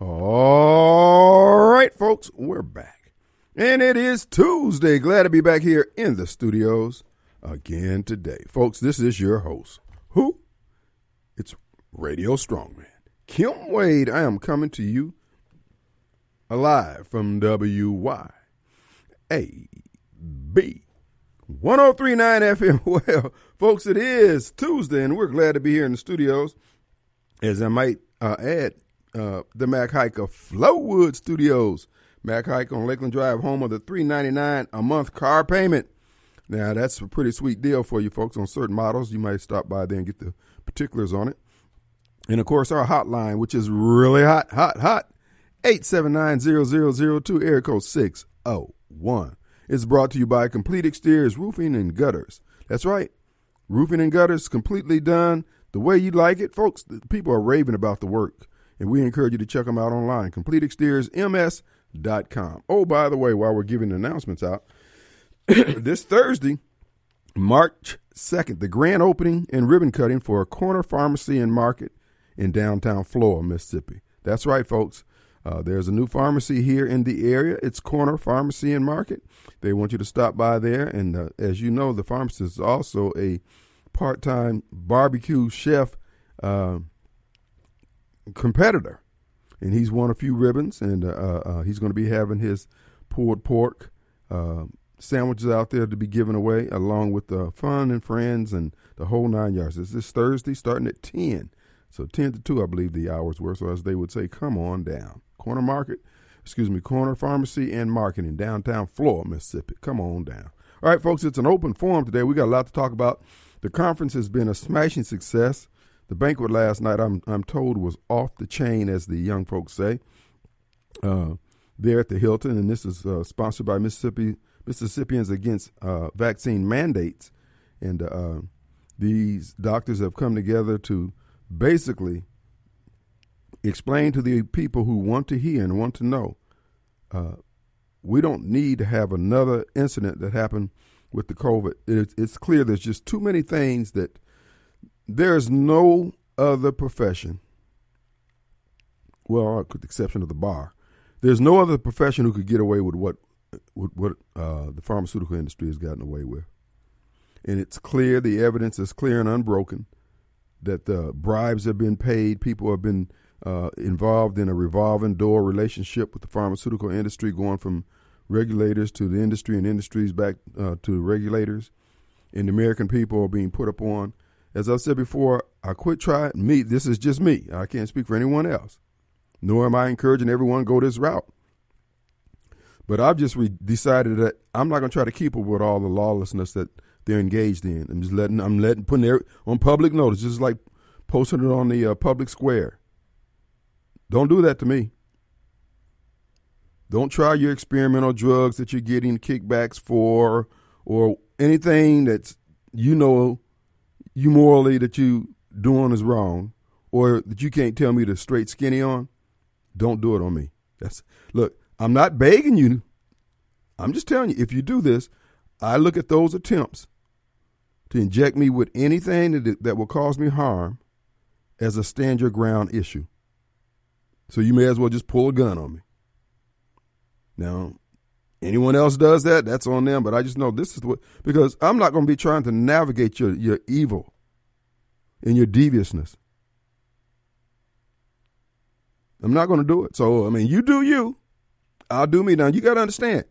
All right, folks, we're back. And it is Tuesday. Glad to be back here in the studios again today. Folks, this is your host. Who? It's Radio Strongman. Kim Wade. I am coming to you alive from WYAB 1039 FM. Well, folks, it is Tuesday, and we're glad to be here in the studios. As I might uh, add, uh, the Mac Haik of Flowood Studios. Mac Haik on Lakeland Drive, home of the three ninety nine a month car payment. Now that's a pretty sweet deal for you folks on certain models. You might stop by there and get the particulars on it. And of course, our hotline, which is really hot, hot, hot, 879-0002, area code 601. It's brought to you by Complete Exteriors Roofing and Gutters. That's right. Roofing and gutters completely done the way you like it. Folks, people are raving about the work, and we encourage you to check them out online. CompleteExteriorsMS.com. Oh, by the way, while we're giving announcements out, this Thursday, March 2nd, the grand opening and ribbon cutting for a corner pharmacy and market in downtown Flora, Mississippi. That's right, folks. Uh, there's a new pharmacy here in the area. It's Corner Pharmacy and Market. They want you to stop by there. And uh, as you know, the pharmacist is also a part time barbecue chef uh, competitor. And he's won a few ribbons, and uh, uh, he's going to be having his pulled pork uh, sandwiches out there to be given away, along with the fun and friends and the whole nine yards. It's this Thursday starting at 10. So 10 to 2, I believe the hours were. So as they would say, come on down. Corner Market, excuse me, Corner Pharmacy and Market in downtown Flora, Mississippi. Come on down. All right, folks, it's an open forum today. We got a lot to talk about. The conference has been a smashing success. The banquet last night, I'm I'm told, was off the chain, as the young folks say. Uh, there at the Hilton, and this is uh, sponsored by Mississippi Mississippians Against uh, Vaccine Mandates, and uh, these doctors have come together to basically explain to the people who want to hear and want to know. Uh, we don't need to have another incident that happened with the COVID. It, it's clear there's just too many things that there is no other profession, well, with the exception of the bar, there's no other profession who could get away with what with what uh, the pharmaceutical industry has gotten away with. And it's clear, the evidence is clear and unbroken that the bribes have been paid. People have been uh, involved in a revolving door relationship with the pharmaceutical industry, going from regulators to the industry and industries back uh, to regulators. And the American people are being put upon. As I've said before, I quit trying me. This is just me. I can't speak for anyone else. Nor am I encouraging everyone to go this route. But I've just decided that I'm not going to try to keep up with all the lawlessness that they're engaged in. I'm just letting, I'm letting, putting it on public notice, just like posting it on the uh, public square. Don't do that to me. Don't try your experimental drugs that you're getting kickbacks for or anything that's you know you morally that you doing is wrong or that you can't tell me to straight skinny on. Don't do it on me. That's look, I'm not begging you. I'm just telling you, if you do this, I look at those attempts to inject me with anything that, that will cause me harm as a stand your ground issue. So you may as well just pull a gun on me. Now, anyone else does that, that's on them. But I just know this is what because I'm not going to be trying to navigate your your evil and your deviousness. I'm not going to do it. So I mean, you do you. I'll do me. Now you got to understand.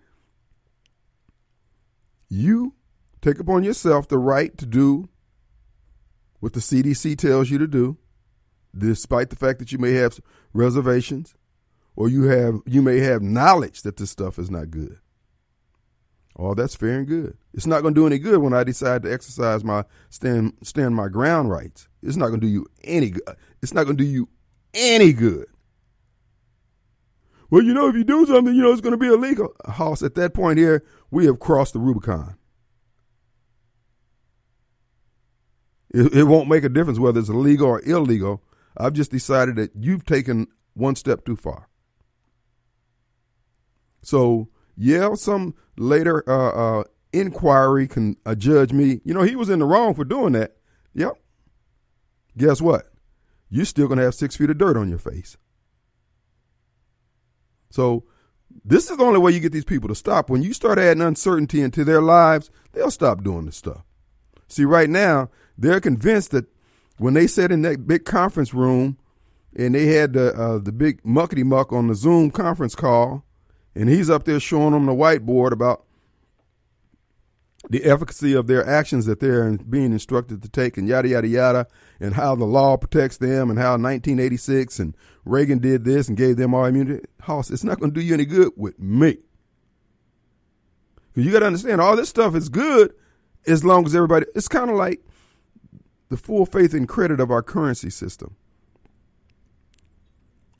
You take upon yourself the right to do what the CDC tells you to do, despite the fact that you may have reservations or you have you may have knowledge that this stuff is not good. All that's fair and good. It's not going to do any good when I decide to exercise my stand stand my ground rights. It's not going to do you any good. It's not going to do you any good. Well, you know, if you do something, you know, it's going to be illegal. Hoss, at that point here, we have crossed the Rubicon. It, it won't make a difference whether it's legal or illegal. I've just decided that you've taken one step too far. So, yeah, some later uh, uh, inquiry can uh, judge me. You know, he was in the wrong for doing that. Yep. Guess what? You're still to have six feet of dirt on your face. So this is the only way you get these people to stop. When you start adding uncertainty into their lives, they'll stop doing this stuff. See, right now, they're convinced that when they sat in that big conference room and they had the uh, the big muckety muck on the Zoom conference call, and he's up there showing them the whiteboard about the efficacy of their actions that they're being instructed to take, and yada yada yada, and how the law protects them, and how 1986 and Reagan did this and gave them all immunity. Hoss, it's not going to do you any good with me. You got to understand, all this stuff is good as long as everybody. It's kind of like the full faith and credit of our currency system.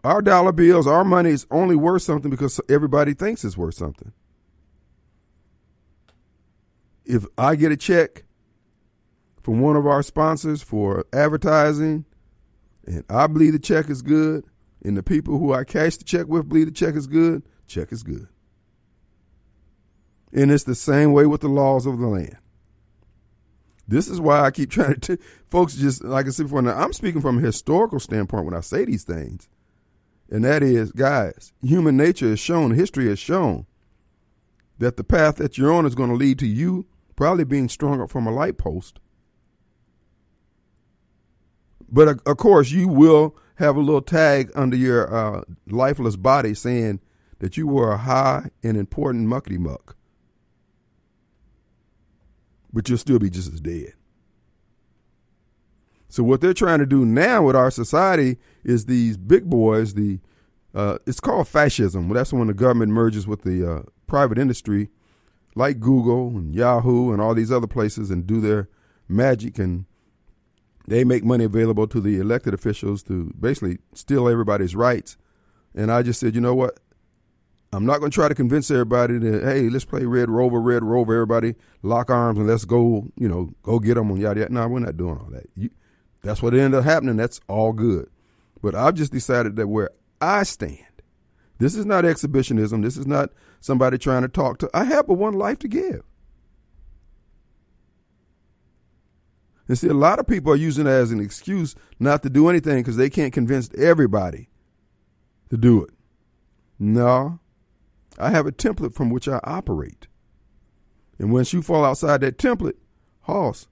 Our dollar bills, our money is only worth something because everybody thinks it's worth something. If I get a check from one of our sponsors for advertising and I believe the check is good, and the people who I cash the check with believe the check is good, check is good. And it's the same way with the laws of the land. This is why I keep trying to, folks just, like I said before, now I'm speaking from a historical standpoint when I say these things. And that is, guys, human nature has shown, history has shown that the path that you're on is going to lead to you probably being strung up from a light post. But of course, you will have a little tag under your uh, lifeless body saying that you were a high and important muckety muck but you'll still be just as dead. So what they're trying to do now with our society is these big boys. The uh, it's called fascism. That's when the government merges with the uh, private industry, like Google and Yahoo and all these other places, and do their magic and they make money available to the elected officials to basically steal everybody's rights. And I just said, you know what? I'm not going to try to convince everybody that hey, let's play Red Rover, Red Rover. Everybody lock arms and let's go. You know, go get them on yada yada. No, we're not doing all that. You, that's what ended up happening. That's all good. But I've just decided that where I stand, this is not exhibitionism. This is not somebody trying to talk to. I have but one life to give. And see, a lot of people are using it as an excuse not to do anything because they can't convince everybody to do it. No, I have a template from which I operate. And once you fall outside that template, Hoss,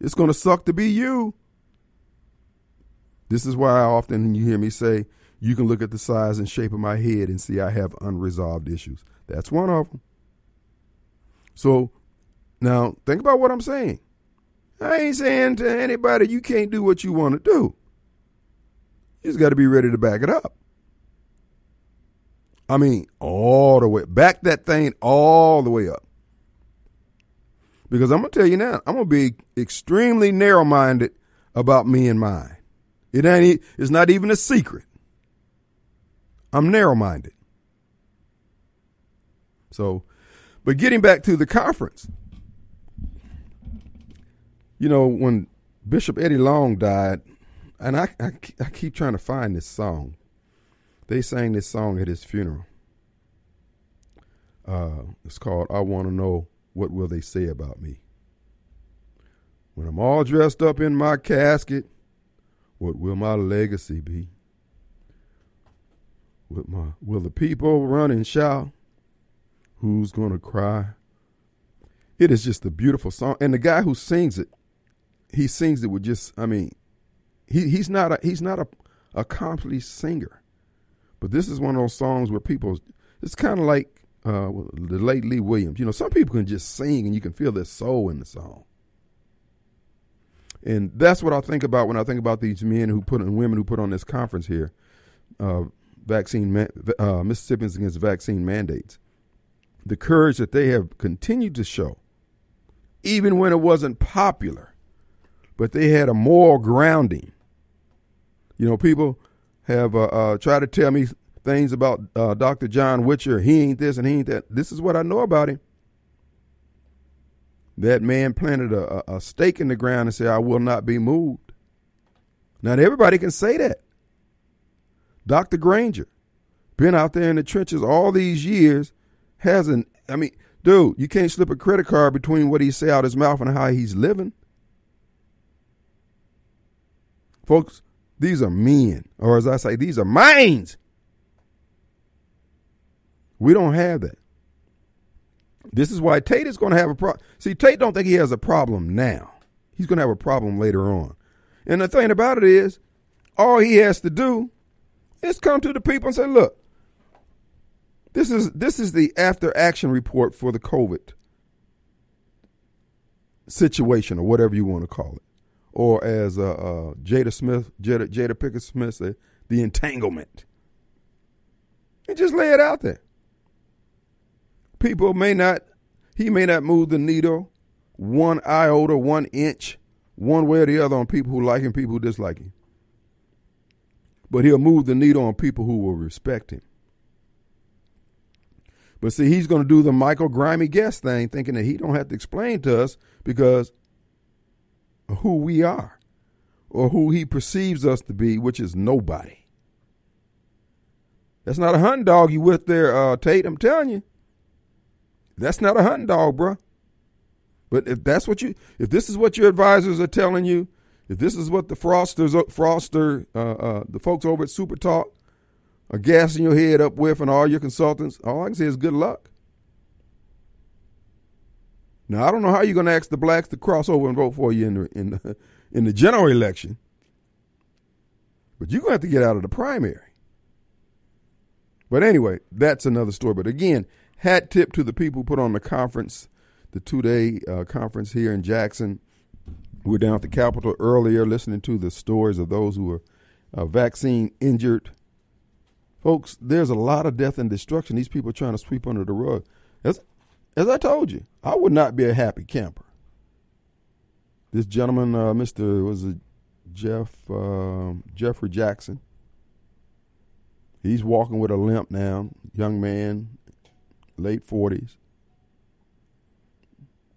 it's going to suck to be you. This is why I often you hear me say, you can look at the size and shape of my head and see I have unresolved issues. That's one of them. So now think about what I'm saying. I ain't saying to anybody you can't do what you want to do. You just got to be ready to back it up. I mean, all the way. Back that thing all the way up. Because I'm going to tell you now, I'm going to be extremely narrow minded about me and mine. It ain't, it's not even a secret. I'm narrow minded. So, but getting back to the conference, you know, when Bishop Eddie Long died, and I, I, I keep trying to find this song. They sang this song at his funeral. Uh, it's called I Want to Know What Will They Say About Me. When I'm all dressed up in my casket, what will my legacy be? My, will the people run and shout? Who's going to cry? It is just a beautiful song. And the guy who sings it, he sings it with just, I mean, he, he's not a, he's not a accomplished singer. But this is one of those songs where people, it's kind of like uh, the late Lee Williams. You know, some people can just sing and you can feel their soul in the song. And that's what I think about when I think about these men who put and women who put on this conference here, uh, vaccine man, uh, Mississippians against vaccine mandates. The courage that they have continued to show, even when it wasn't popular, but they had a moral grounding. You know, people have uh, uh, tried to tell me things about uh, Dr. John Witcher. He ain't this and he ain't that. This is what I know about him. That man planted a, a stake in the ground and said, I will not be moved. Not everybody can say that. Dr. Granger, been out there in the trenches all these years, hasn't, I mean, dude, you can't slip a credit card between what he say out his mouth and how he's living. Folks, these are men, or as I say, these are minds. We don't have that. This is why Tate is going to have a problem. See, Tate don't think he has a problem now. He's going to have a problem later on. And the thing about it is, all he has to do is come to the people and say, "Look, this is this is the after action report for the COVID situation, or whatever you want to call it, or as uh, uh, Jada Smith, Jada, Jada Pickett Smith said, the entanglement." And just lay it out there. People may not, he may not move the needle one iota, one inch, one way or the other on people who like him, people who dislike him. But he'll move the needle on people who will respect him. But see, he's going to do the Michael Grimy guest thing, thinking that he don't have to explain to us because who we are or who he perceives us to be, which is nobody. That's not a hunting dog you with there, uh, Tate. I'm telling you. That's not a hunting dog, bro. But if that's what you, if this is what your advisors are telling you, if this is what the frosters, froster, uh, uh, the folks over at Super Talk are gassing your head up with, and all your consultants, all I can say is good luck. Now I don't know how you're going to ask the blacks to cross over and vote for you in the in the, in the general election, but you're going to have to get out of the primary. But anyway, that's another story. But again, hat tip to the people who put on the conference, the two day uh, conference here in Jackson. We are down at the Capitol earlier listening to the stories of those who were uh, vaccine injured. Folks, there's a lot of death and destruction. These people are trying to sweep under the rug. As, as I told you, I would not be a happy camper. This gentleman, uh, Mr. was it Jeff uh, Jeffrey Jackson, He's walking with a limp now, young man, late 40s,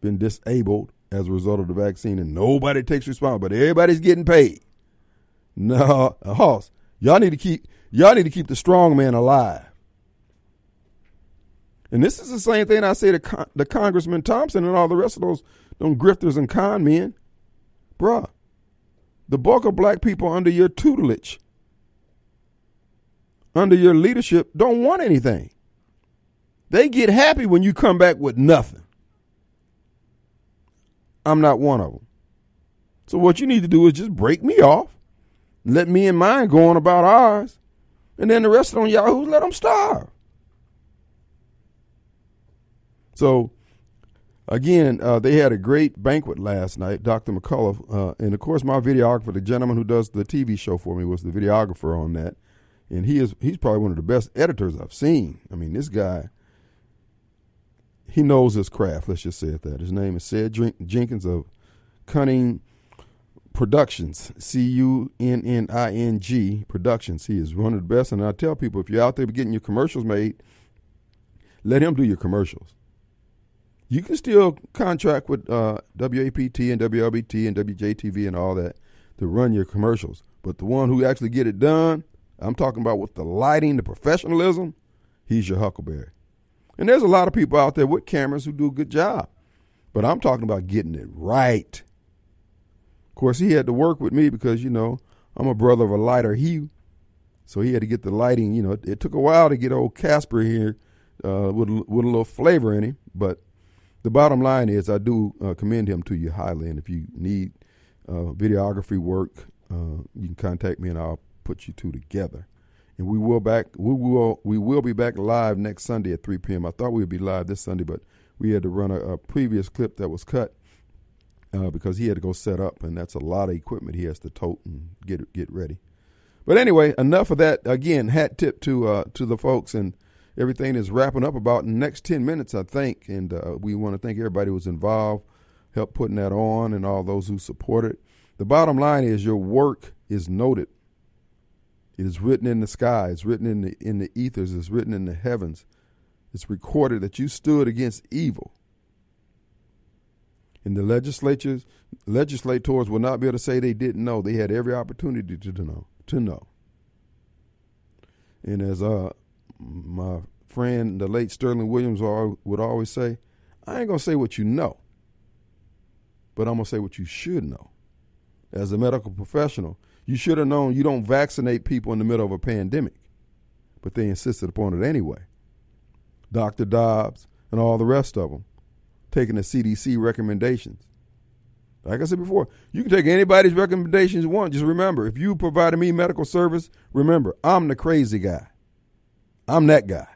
been disabled as a result of the vaccine, and nobody takes responsibility, but everybody's getting paid. No, a. Y'all need to keep y'all need to keep the strong man alive. And this is the same thing I say to Con- the Congressman Thompson and all the rest of those, those grifters and con men. Bruh, the bulk of black people under your tutelage under your leadership don't want anything. They get happy when you come back with nothing. I'm not one of them. So what you need to do is just break me off, let me and mine go on about ours, and then the rest of them yahoos let them starve. So again, uh, they had a great banquet last night, Dr. McCullough, uh, and of course my videographer, the gentleman who does the TV show for me, was the videographer on that and he is he's probably one of the best editors I've seen. I mean, this guy he knows his craft. Let's just say it that. His name is Sid Jenkins of Cunning Productions, C U N N I N G Productions. He is one of the best, and I tell people if you're out there getting your commercials made, let him do your commercials. You can still contract with uh, WAPT and WLBT and WJTV and all that to run your commercials, but the one who actually get it done I'm talking about with the lighting, the professionalism, he's your huckleberry. And there's a lot of people out there with cameras who do a good job. But I'm talking about getting it right. Of course, he had to work with me because, you know, I'm a brother of a lighter hue. So he had to get the lighting. You know, it, it took a while to get old Casper here uh, with, with a little flavor in him. But the bottom line is, I do uh, commend him to you highly. And if you need uh, videography work, uh, you can contact me and I'll put you two together. And we will back we will we will be back live next Sunday at 3 p.m. I thought we would be live this Sunday, but we had to run a, a previous clip that was cut uh, because he had to go set up, and that's a lot of equipment he has to tote and get get ready. But anyway, enough of that. Again, hat tip to uh, to the folks, and everything is wrapping up about in the next ten minutes, I think. And uh, we want to thank everybody who was involved, helped putting that on, and all those who supported. The bottom line is your work is noted it is written in the sky. It's written in the in the ethers. It's written in the heavens. It's recorded that you stood against evil. And the legislatures, legislators will not be able to say they didn't know. They had every opportunity to know. To know. And as uh, my friend, the late Sterling Williams, would always say, I ain't gonna say what you know, but I'm gonna say what you should know. As a medical professional, you should have known you don't vaccinate people in the middle of a pandemic, but they insisted upon it anyway. Dr. Dobbs, and all the rest of them, taking the CDC recommendations. Like I said before, you can take anybody's recommendations you want. Just remember, if you provided me medical service, remember, I'm the crazy guy. I'm that guy.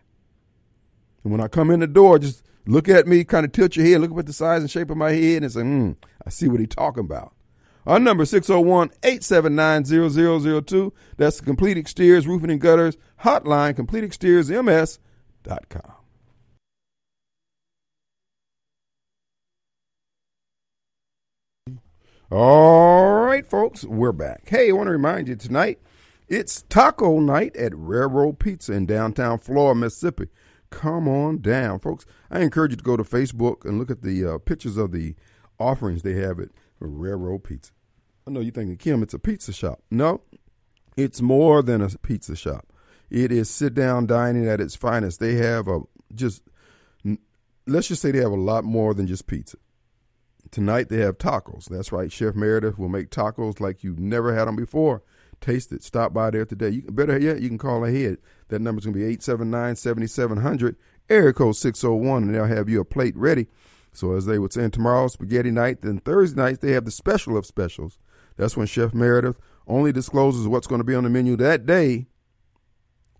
And when I come in the door, just look at me, kind of tilt your head, look up at the size and shape of my head, and say, hmm, I see what he's talking about. Our number 601-879-0002. That's the Complete Exteriors Roofing and Gutters hotline, CompleteExteriorsMS.com. All right, folks, we're back. Hey, I want to remind you tonight, it's taco night at Railroad Pizza in downtown Flora, Mississippi. Come on down, folks. I encourage you to go to Facebook and look at the uh, pictures of the offerings they have at Railroad Pizza. I know you're thinking, Kim, it's a pizza shop. No, it's more than a pizza shop. It is sit down dining at its finest. They have a just, let's just say they have a lot more than just pizza. Tonight they have tacos. That's right. Chef Meredith will make tacos like you've never had them before. Taste it. Stop by there today. You better yet, you can call ahead. That number's gonna be 879-7700, area code 601, and they'll have you a plate ready. So as they would say, in tomorrow spaghetti night, then Thursday night they have the special of specials. That's when Chef Meredith only discloses what's going to be on the menu that day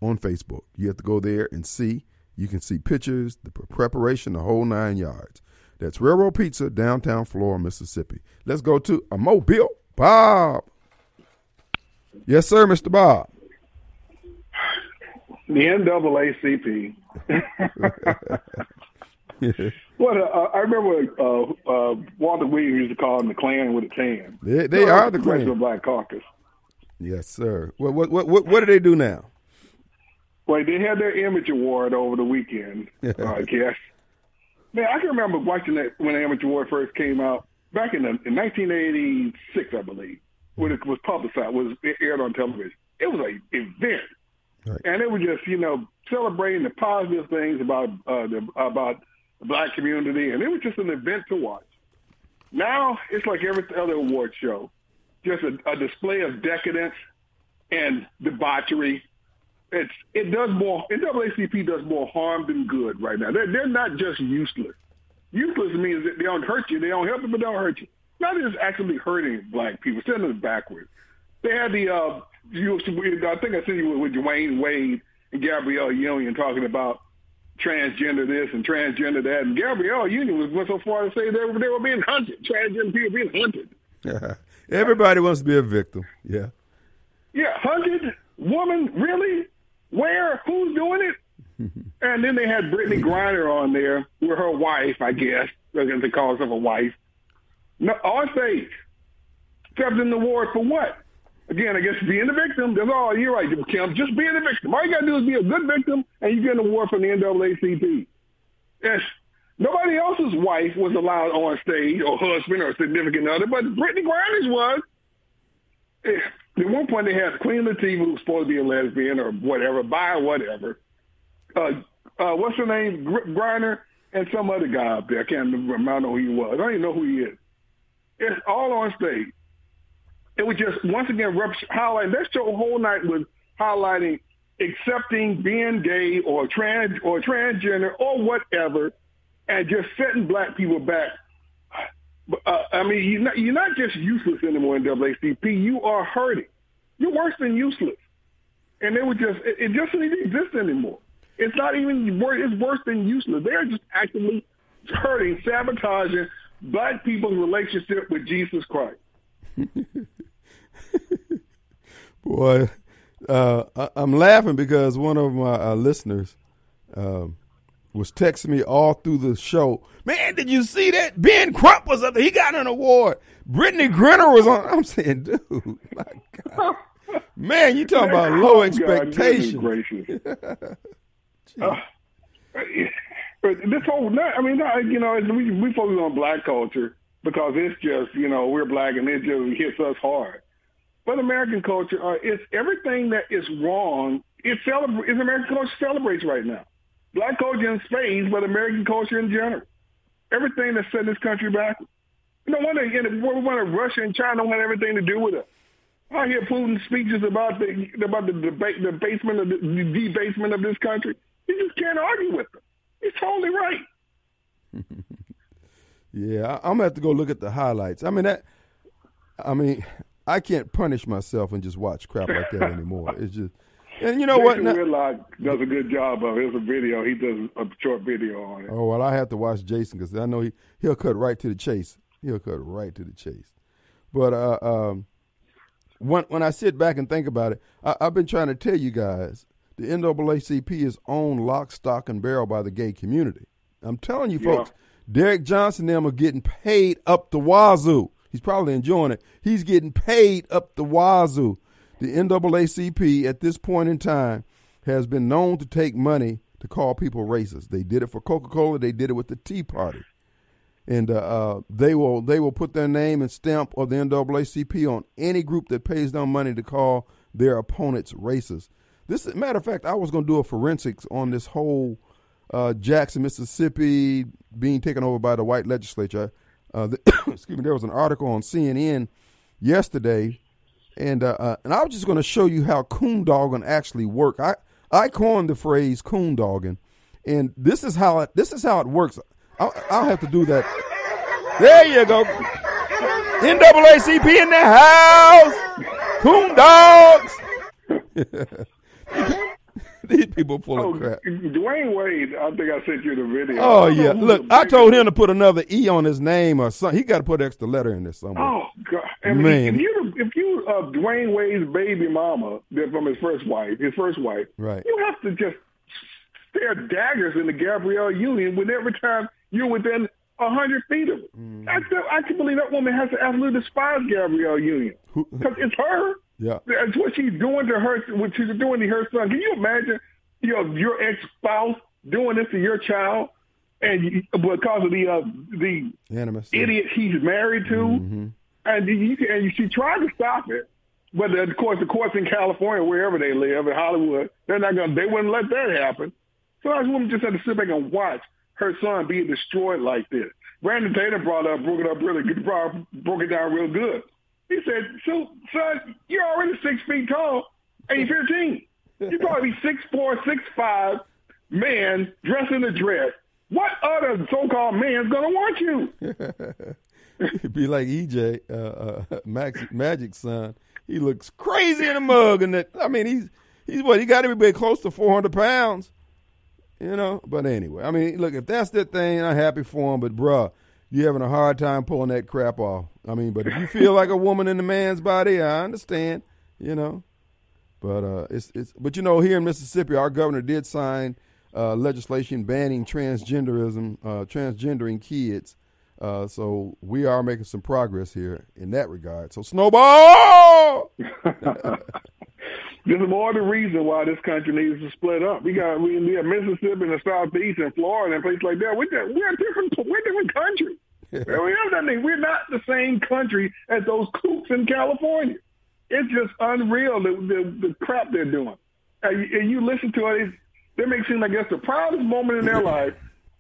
on Facebook. You have to go there and see. You can see pictures, the preparation, the whole nine yards. That's Railroad Pizza, downtown Flora, Mississippi. Let's go to a Mobile. Bob. Yes, sir, Mr. Bob. The NAACP. What uh, I remember, uh, uh, Walter Williams used to call them the Klan with a tan. They, they are the Klan. Black Caucus. Yes, sir. What, what what what what do they do now? Well, they had their image award over the weekend, I guess. Man, I can remember watching that when the image award first came out back in, the, in 1986, I believe, when it was publicized, was aired on television. It was an event, right. and it was just you know celebrating the positive things about uh, the, about the black community, and it was just an event to watch. Now it's like every other award show, just a, a display of decadence and debauchery. It's it does more. NAACP does more harm than good right now. They're they're not just useless. Useless means that they don't hurt you. They don't help you, but don't hurt you. Not just actually hurting black people, sending them backwards. They had the uh, you, I think I sent you with, with Dwyane Wade and Gabrielle Union talking about transgender this and transgender that. And Gabrielle Union was went so far to say they were, they were being hunted. Transgender people being hunted. Yeah. Everybody wants to be a victim. Yeah. Yeah, hunted woman, really? Where? Who's doing it? and then they had Brittney Griner on there with her wife, I guess. Going to call herself a wife. No, on stage. Accepting the award for what? Again, I guess being the victim, that's all. You're right, Kim. Just being the victim. All you got to do is be a good victim, and you get an award from the NAACP. Yes. Nobody else's wife was allowed on stage, or husband, or significant other, but Brittney Griner's was. At one point, they had Queen Latifah, who was supposed to be a lesbian or whatever, bi whatever. Uh, uh, what's her name? Griner and some other guy up there. I can't remember. I don't know who he was. I don't even know who he is. It's all on stage it was just once again highlighting. That show whole night was highlighting accepting being gay or trans or transgender or whatever, and just setting black people back. Uh, I mean, you're not, you're not just useless anymore in NAACP. You are hurting. You're worse than useless. And they were just, it, it just doesn't exist anymore. It's not even worse. It's worse than useless. They're just actively hurting, sabotaging black people's relationship with Jesus Christ. Boy, uh, I, am laughing because one of my uh, listeners um, was texting me all through the show. Man, did you see that? Ben Crump was up there. He got an award. Brittney Griner was on. I'm saying, dude, my God. Man, you talking about low expectations. uh, this whole, I mean, you know, we, we focus on black culture because it's just, you know, we're black and it just hits us hard. But American culture, uh, it's everything that is wrong. It celebrates. American culture celebrates right now. Black culture in space, but American culture in general. Everything that's set this country back. Know, one again, we want to Russia and China don't have everything to do with it. I hear Putin speeches about the about the debate, the basement of the, debasement of this country. You just can't argue with them. He's totally right. yeah, I'm gonna have to go look at the highlights. I mean that. I mean, I can't punish myself and just watch crap like that anymore. It's just, and you know Jason what? Now- Whitlock does a good job of it. It's a video. He does a short video on it. Oh well, I have to watch Jason because I know he he'll cut right to the chase. He'll cut right to the chase. But uh, um, when when I sit back and think about it, I, I've been trying to tell you guys the NAACP is owned lock, stock, and barrel by the gay community. I'm telling you, Yeah. folks, Derrick Johnson and them are getting paid up the wazoo. He's probably enjoying it. He's getting paid up the wazoo. The NAACP at this point in time has been known to take money to call people racist. They did it for Coca Cola. They did it with the Tea Party, and uh, uh, they will they will put their name and stamp of the NAACP on any group that pays them money to call their opponents racist. This matter of fact, I was going to do a forensics on this whole uh, Jackson, Mississippi being taken over by the white legislature. Uh, the, excuse me, there was an article on CNN yesterday, and uh, uh, and I was just going to show you how coondogging actually work. I I coined the phrase coondogging, and this is how it this is how it works. I'll, I'll have to do that. There you go. NAACP in the house. Coon dogs. These people full Oh, of crap. Dwyane Wade, I think I sent you the video. Oh yeah. Look, I told him to put another E on his name or something. He got to put an extra letter in there somewhere. Oh God! I mean, Man. if you if you uh, Dwyane Wade's baby mama that from his first wife, his first wife, Right. You have to just stare daggers in the Gabrielle Union when every time you're within a hundred feet of it. Mm-hmm. I I can believe that woman has to absolutely despise Gabrielle Union because it's her. Yeah. It's what she's doing to her, what she's doing to her son. Can you imagine your your ex spouse doing this to your child, and because of the uh, the Animus. idiot he's married to, Mm-hmm. and you and she tried to stop it, but of course the courts in California, wherever they live, in Hollywood, they're not going. to They wouldn't let that happen. So this woman just had to sit back and watch her son being destroyed like this. Brandon Tatum brought up, broke it up really good, brought, broke it down real good. He said, "So, son, you're already six feet tall, and you're 15. You probably be six four, six five man dressed in a dress. What other so-called man's gonna want you?" It'd be like EJ, uh, uh, Max, Magic's son. He looks crazy in a mug, and that I mean, he's he's what he got to be close to four hundred pounds, you know. But anyway, I mean, look, if that's the thing, I'm happy for him. But bruh, you having a hard time pulling that crap off. I mean, but if you feel like a woman in a man's body, I understand, you know. But uh, it's it's but you know, here in Mississippi, our governor did sign uh, legislation banning transgenderism, uh, transgendering kids. Uh, so we are making some progress here in that regard. So snowball. This is more the reason why this country needs to split up. We got we, we have Mississippi and the Southeast and Florida and places like that. We're just- we're a different we're different country. we have nothing. We're not the same country as those coops in California. It's just unreal the the, the crap they're doing. And you, and you listen to it, they make it seem like it's the proudest moment in their life,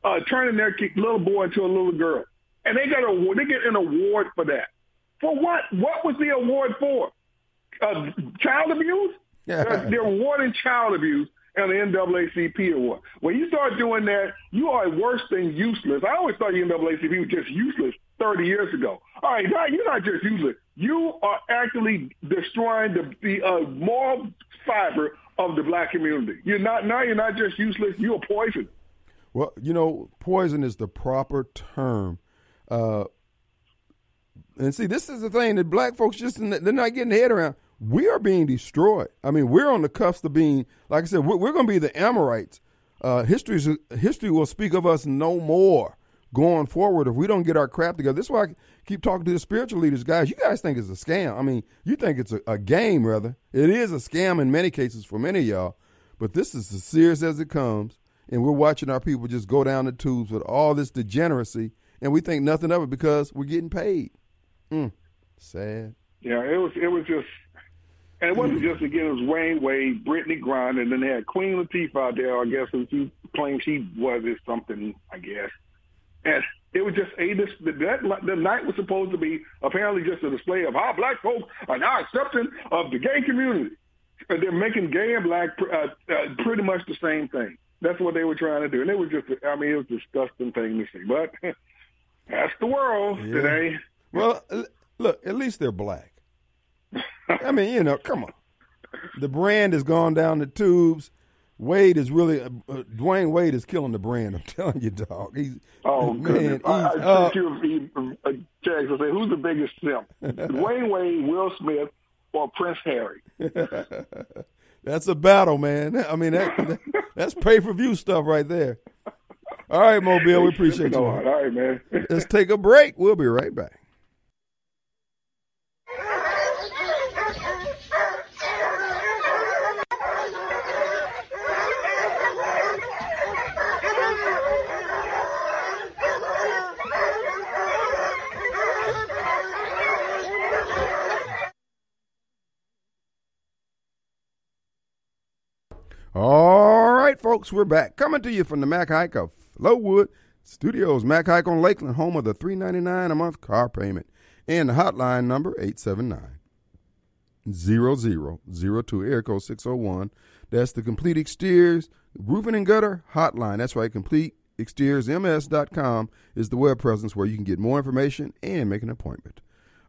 uh, turning their little boy into a little girl, and they got a they get an award for that. For what? What was the award for? Uh, child abuse? They're, awarding child abuse and the NAACP award. When you start doing that, you are worse than useless. I always thought the NAACP was just useless 30 years ago. All right, now you're not just useless. You are actually destroying the, the uh, moral fiber of the black community. You're not now. You're not just useless. You're poison. Well, you know, poison is the proper term. Uh, and see, this is the thing that black folks just they're not getting their head around. We are being destroyed. I mean, we're on the cusp of being, like I said, we're, we're going to be the Amorites. Uh, history history will speak of us no more going forward if we don't get our crap together. This is why I keep talking to the spiritual leaders, guys. You guys think it's a scam. I mean, you think it's a, a game, rather. It is a scam in many cases for many of y'all, but this is as serious as it comes. And we're watching our people just go down the tubes with all this degeneracy, and we think nothing of it because we're getting paid. Mm, sad. Yeah, it was. It was just. And it wasn't just again. It was Wayne Wade, Brittney Griner, and then they had Queen Latifah out there. I guess and she claimed she was it something. I guess, and it was just a this the, that, the night was supposed to be apparently just a display of how black folks are now accepting of the gay community. And they're making gay and black uh, uh, pretty much the same thing. That's what they were trying to do, and it was just, I mean, it was a disgusting thing to see. But that's the world yeah. today. Well, look, at least they're black. I mean, you know, come on. The brand has gone down the tubes. Wade is really uh, uh, Dwyane Wade is killing the brand. I'm telling you, dog. He's oh man. He's, I, I uh, you, he, uh, Jackson say, who's the biggest simp? Dwyane Wade, Will Smith, or Prince Harry? that's a battle, man. I mean, that, that's pay per view stuff right there. All right, Mobile, we appreciate you. All right, man. Let's take a break. We'll be right back. All right, folks, we're back. Coming to you from the Mac Haik of Flowood Studios. Mac Haik on Lakeland, home of the three ninety nine a month car payment. And the hotline number 879 0002, air code 601. That's the Complete Exteriors Roofing and Gutter hotline. That's right, Complete ExteriorsMS.com is the web presence where you can get more information and make an appointment.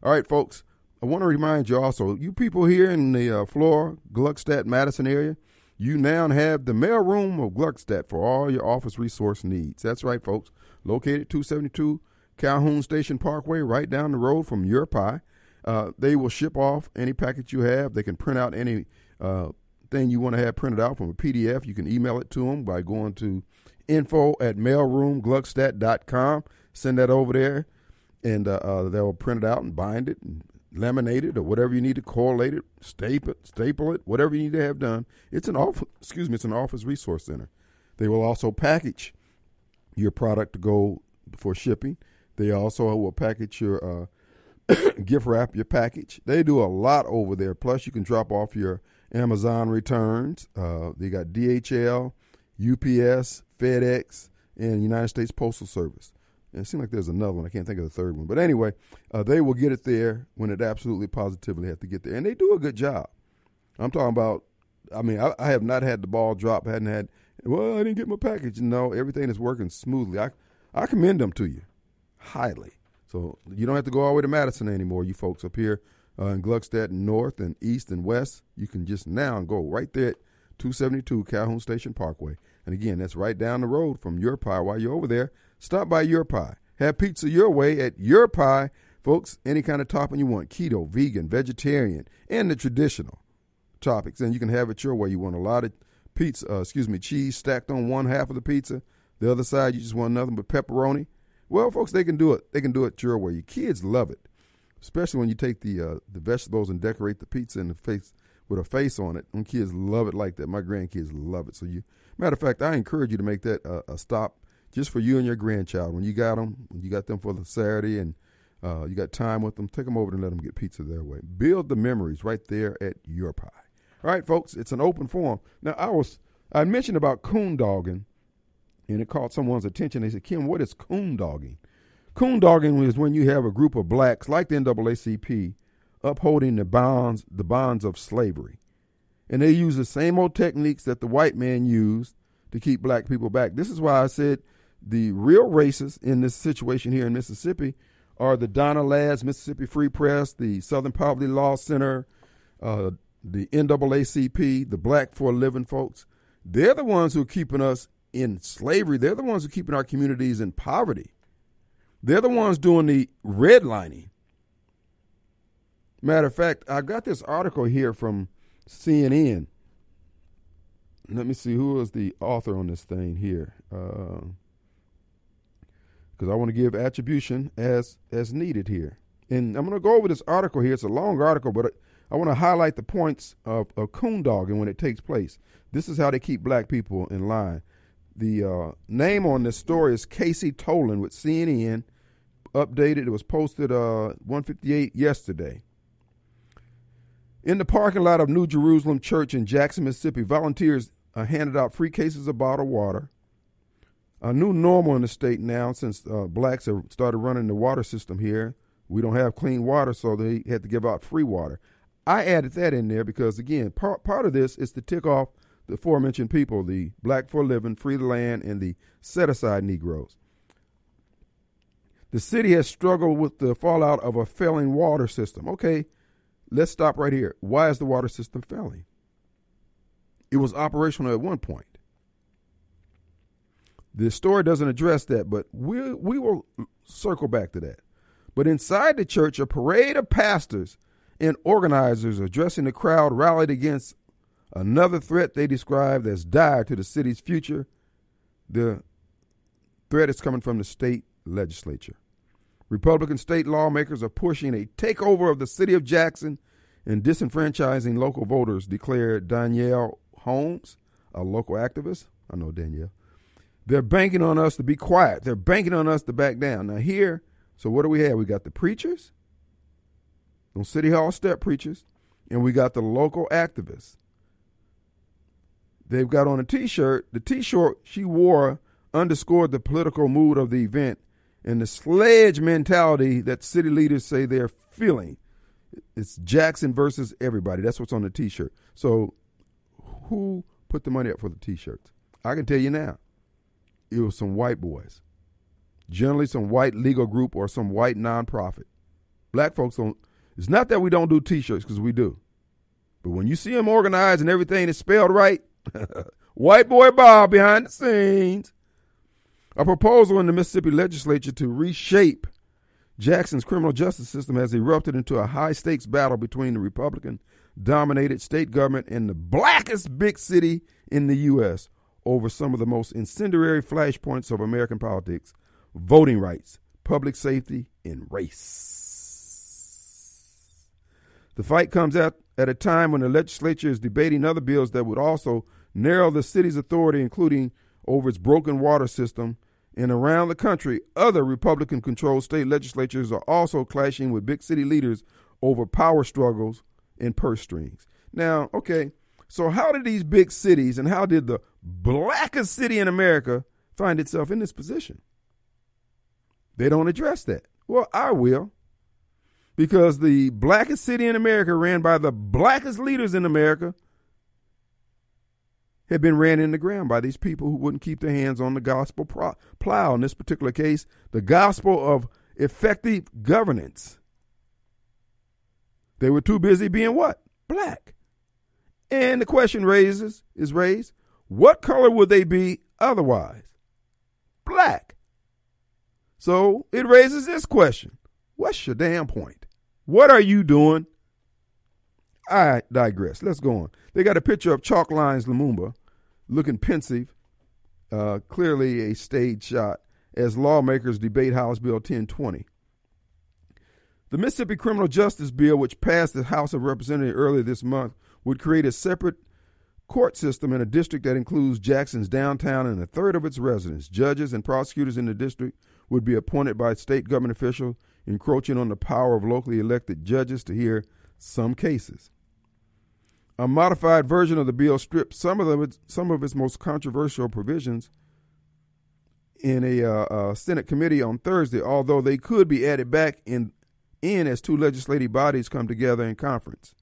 All right, folks, I want to remind you also, you people here in the uh, Gluckstadt, Madison area, you now have the mailroom of Gluckstadt for all your office resource needs. That's right, folks. Located 272 Calhoun Station Parkway, right down the road from Your Pie. Uh, they will ship off any package you have. They can print out any uh, thing you want to have printed out from a PDF. You can email it to them by going to info at mailroomgluckstadt.com. Send that over there, and uh, uh, they'll print it out and bind it and laminate it or whatever you need to correlate it, staple it, staple it, whatever you need to have done. It's an office, excuse me, it's an office resource center. They will also package your product to go for shipping. They also will package your uh, gift wrap your package. They do a lot over there. Plus, you can drop off your Amazon returns. Uh, they got DHL, UPS, FedEx, and United States Postal Service. And it seems like there's another one. I can't think of the third one. But anyway, uh, they will get it there when it absolutely positively has to get there. And they do a good job. I'm talking about, I mean, I, I have not had the ball drop, I hadn't had, well, I didn't get my package. No, everything is working smoothly. I, I commend them to you highly. So you don't have to go all the way to Madison anymore, you folks up here uh, in Gluckstadt North and East and West. You can just now go right there at 272 Calhoun Station Parkway. And again, that's right down the road from your pie. While you're over there, Stop by Your Pie. Have pizza your way at Your Pie. Folks, any kind of topping you want keto, vegan, vegetarian, and the traditional topics. And you can have it your way. You want a lot of pizza, uh, excuse me, cheese stacked on one half of the pizza. The other side, you just want nothing but pepperoni. Well, folks, they can do it. They can do it your way. Your kids love it, especially when you take the uh, the vegetables and decorate the pizza in the face with a face on it. And kids love it like that. My grandkids love it. So you, matter of fact, I encourage you to make that uh, a stop just for you and your grandchild. When you got them, when you got them for the Saturday and uh, you got time with them, take them over and let them get pizza their way. Build the memories right there at your pie. All right, folks, it's an open forum. Now, I was I mentioned about coon dogging, and it caught someone's attention. They said, Kim, what is coon dogging? Coon dogging is when you have a group of blacks like the NAACP upholding the bonds the bonds of slavery. And they use the same old techniques that the white man used to keep black people back. This is why I said the real racists in this situation here in Mississippi are the Donna Ladd's Mississippi Free Press, the Southern Poverty Law Center, uh, the NAACP, the Black for a Living folks. They're the ones who are keeping us in slavery. They're the ones who are keeping our communities in poverty. They're the ones doing the redlining. Matter of fact, I got this article here from CNN. Let me see who is the author on this thing here. Uh, because I want to give attribution as as needed here. And I'm going to go over this article here. It's a long article, but I want to highlight the points of, of coon dog and when it takes place. This is how they keep black people in line. The uh, name on this story is Casey Tolan with CNN. Updated. It was posted uh, 158 yesterday. In the parking lot of New Jerusalem Church in Jackson, Mississippi, volunteers uh, handed out free cases of bottled water a new normal in the state now since uh, blacks have started running the water system here. We don't have clean water, so they had to give out free water. I added that in there because, again, part, part of this is to tick off the aforementioned people, the black for living, free the land, and the set aside Negroes. The city has struggled with the fallout of a failing water system. Okay, let's stop right here. Why is the water system failing? It was operational at one point. The story doesn't address that, but we we will circle back to that. But inside the church, a parade of pastors and organizers addressing the crowd rallied against another threat they described as dire to the city's future. The threat is coming from the state legislature. Republican state lawmakers are pushing a takeover of the city of Jackson and disenfranchising local voters, declared Danielle Holmes, a local activist. I know Danielle. They're banking on us to be quiet. They're banking on us to back down. Now, here, so what do we have? We got the preachers, those City Hall step preachers, and we got the local activists. They've got on a t shirt. The t shirt she wore underscored the political mood of the event and the sledge mentality that city leaders say they're feeling. It's Jackson versus everybody. That's what's on the t shirt. So, who put the money up for the t shirts? I can tell you now it was some white boys, generally some white legal group or some white nonprofit. Black folks don't. It's not that we don't do T-shirts because we do, but when you see them organized and everything is spelled right, white boy Bob behind the scenes. A proposal in the Mississippi legislature to reshape Jackson's criminal justice system has erupted into a high stakes battle between the Republican dominated state government and the blackest big city in the U.S over some of the most incendiary flashpoints of American politics voting rights, public safety, and race. The fight comes out at a time when the legislature is debating other bills that would also narrow the city's authority, including over its broken water system. And around the country, other Republican controlled state legislatures are also clashing with big city leaders over power struggles and purse strings. Now, okay, so, how did these big cities and how did the blackest city in America find itself in this position? They don't address that. Well, I will. Because the blackest city in America, ran by the blackest leaders in America, had been ran in the ground by these people who wouldn't keep their hands on the gospel plow. In this particular case, the gospel of effective governance. They were too busy being what? Black. And the question raises is raised, what color would they be otherwise? Black. So it raises this question. What's your damn point? What are you doing? I digress. Let's go on. They got a picture of Chalk Lines Lumumba looking pensive, uh, clearly a stage shot, as lawmakers debate House Bill 1020. The Mississippi Criminal Justice Bill, which passed the House of Representatives earlier this month, would create a separate court system in a district that includes Jackson's downtown and a third of its residents. Judges and prosecutors in the district would be appointed by state government officials, encroaching on the power of locally elected judges to hear some cases. A modified version of the bill stripped some of its, some of its most controversial provisions in a uh, uh, Senate committee on Thursday, although they could be added back in in as two legislative bodies come together in conference.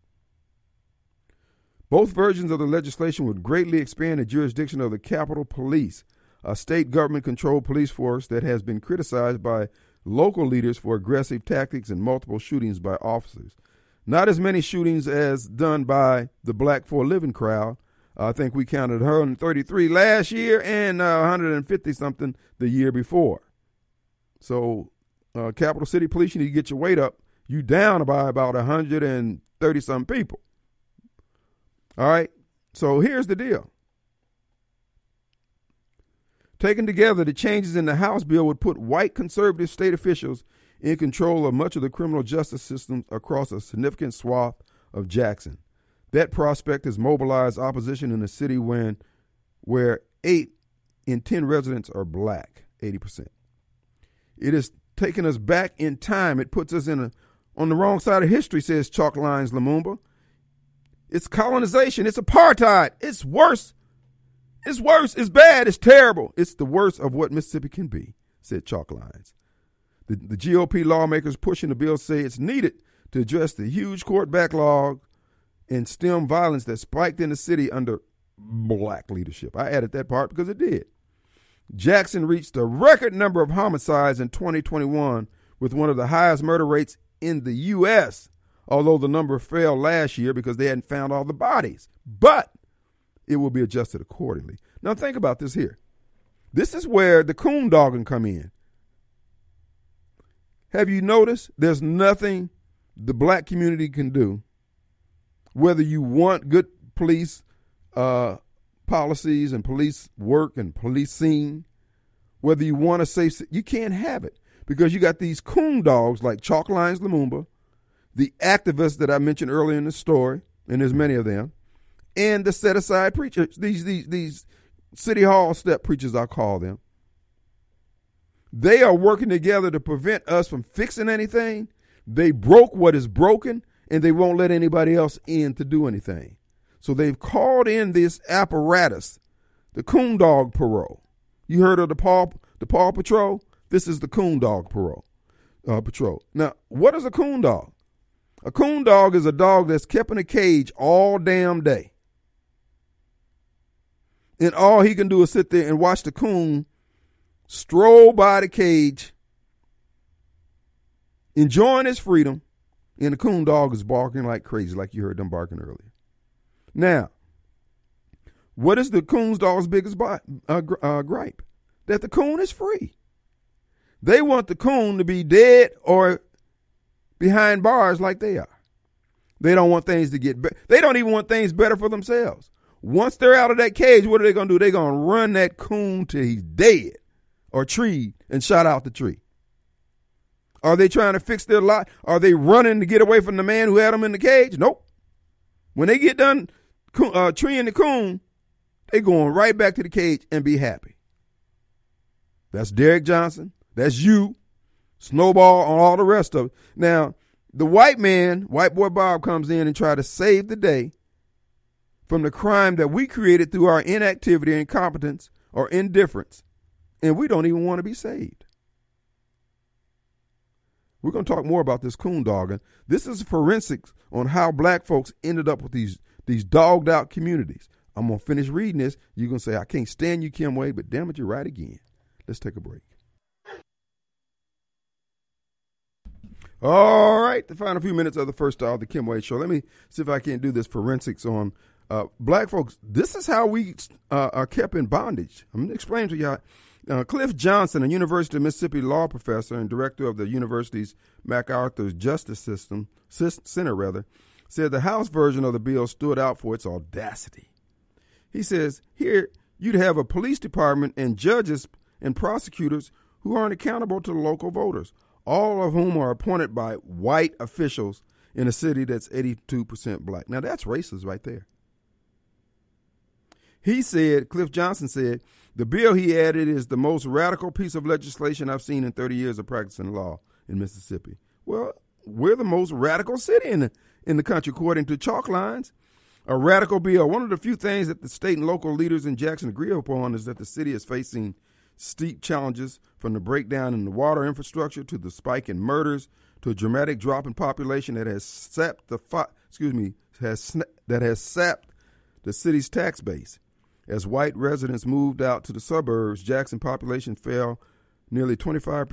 Both versions of the legislation would greatly expand the jurisdiction of the Capitol Police, a state government controlled police force that has been criticized by local leaders for aggressive tactics and multiple shootings by officers. Not as many shootings as done by the Black for a Living crowd. I think we counted 133 last year and uh, 150 something the year before. So, uh, Capital City Police, you need to get your weight up. You down by about 130 some people. All right. So here's the deal. Taken together, the changes in the House bill would put white conservative state officials in control of much of the criminal justice system across a significant swath of Jackson. That prospect has mobilized opposition in the city when, where eight in 10 residents are black, 80%. It has taken us back in time. It puts us in a, on the wrong side of history, says Chalk Lines Lumumba. It's colonization. It's apartheid. It's worse. It's worse. It's bad. It's terrible. It's the worst of what Mississippi can be, said Chalk Lines. The, the GOP lawmakers pushing the bill say it's needed to address the huge court backlog and stem violence that spiked in the city under black leadership. I added that part because it did. Jackson reached a record number of homicides in 2021 with one of the highest murder rates in the U.S., although the number fell last year because they hadn't found all the bodies. But it will be adjusted accordingly. Now, think about this here. This is where the coon dogging come in. Have you noticed there's nothing the black community can do, whether you want good police uh, policies and police work and policing, whether you want to say you can't have it because you got these coon dogs like Chalk Lines Lumumba, the activists that I mentioned earlier in the story, and there's many of them, and the set aside preachers, these these these city hall step preachers I call them. They are working together to prevent us from fixing anything. They broke what is broken and they won't let anybody else in to do anything. So they've called in this apparatus, the coon dog parole. You heard of the paw the paw patrol? This is the coon dog parole uh, patrol. Now, what is a coon dog? A coon dog is a dog that's kept in a cage all damn day. And all he can do is sit there and watch the coon stroll by the cage, enjoying his freedom, and the coon dog is barking like crazy, like you heard them barking earlier. Now, what is the coon's dog's biggest uh, uh, gripe? That the coon is free. They want the coon to be dead or behind bars like they are. They don't want things to get better. They don't even want things better for themselves. Once they're out of that cage, what are they going to do? They're going to run that coon till he's dead or tree and shot out the tree. Are they trying to fix their lot? Are they running to get away from the man who had them in the cage? Nope. When they get done uh, treeing the coon, they going right back to the cage and be happy. That's Derrick Johnson. That's you. Snowball on all the rest of it. Now, the white man, white boy Bob, comes in and try to save the day from the crime that we created through our inactivity, incompetence, or indifference, and we don't even want to be saved. We're going to talk more about this coon dogging. This is forensics on how black folks ended up with these these dogged out communities. I'm going to finish reading this. You're going to say, I can't stand you, Kim Wade, but damn it, you're right again. Let's take a break. All right, the final few minutes of the first hour of the Kim Wade Show. Let me see if I can do this forensics on uh, black folks, this is how we uh, are kept in bondage. I'm going to explain to y'all. Uh, Cliff Johnson, a University of Mississippi law professor and director of the university's MacArthur Justice System Center, rather, said the House version of the bill stood out for its audacity. He says here you'd have a police department and judges and prosecutors who aren't accountable to local voters, all of whom are appointed by white officials in a city that's 82% black. Now that's racist right there. He said, Cliff Johnson said, the bill he added is the most radical piece of legislation I've seen in 30 years of practicing law in Mississippi. Well, we're the most radical city in the, in the country, according to Chalk Lines. A radical bill. One of the few things that the state and local leaders in Jackson agree upon is that the city is facing steep challenges from the breakdown in the water infrastructure to the spike in murders to a dramatic drop in population that has sapped the excuse me has that has sapped the city's tax base. As white residents moved out to the suburbs, Jackson population fell nearly 25%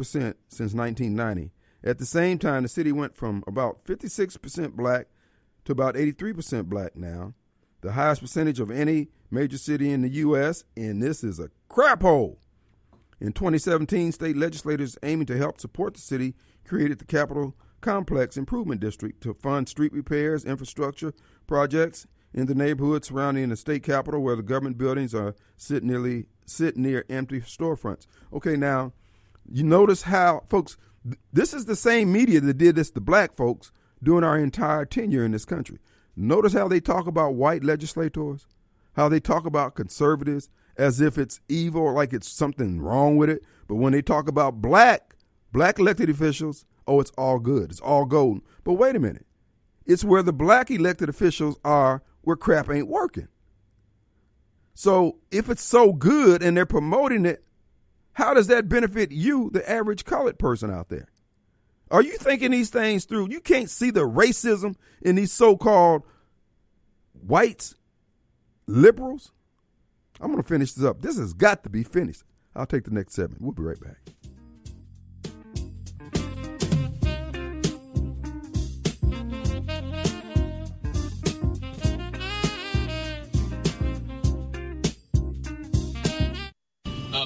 since 1990. At the same time, the city went from about 56% black to about 83% black now, the highest percentage of any major city in the U.S., and this is a crap hole. In 2017, state legislators aiming to help support the city created the Capitol Complex Improvement District to fund street repairs, infrastructure projects, in the neighborhood surrounding the state capitol where the government buildings are sit nearly sit near empty storefronts. Okay, now you notice how folks this is the same media that did this to black folks during our entire tenure in this country. Notice how they talk about white legislators, how they talk about conservatives as if it's evil, like it's something wrong with it. But when they talk about black, black elected officials, oh, it's all good. It's all golden. But wait a minute. It's where the black elected officials are where crap ain't working. So if it's so good and they're promoting it, how does that benefit you, the average colored person out there? Are you thinking these things through? You can't see the racism in these so called whites liberals. I'm going to finish this up. This has got to be finished. I'll take the next segment. We'll be right back.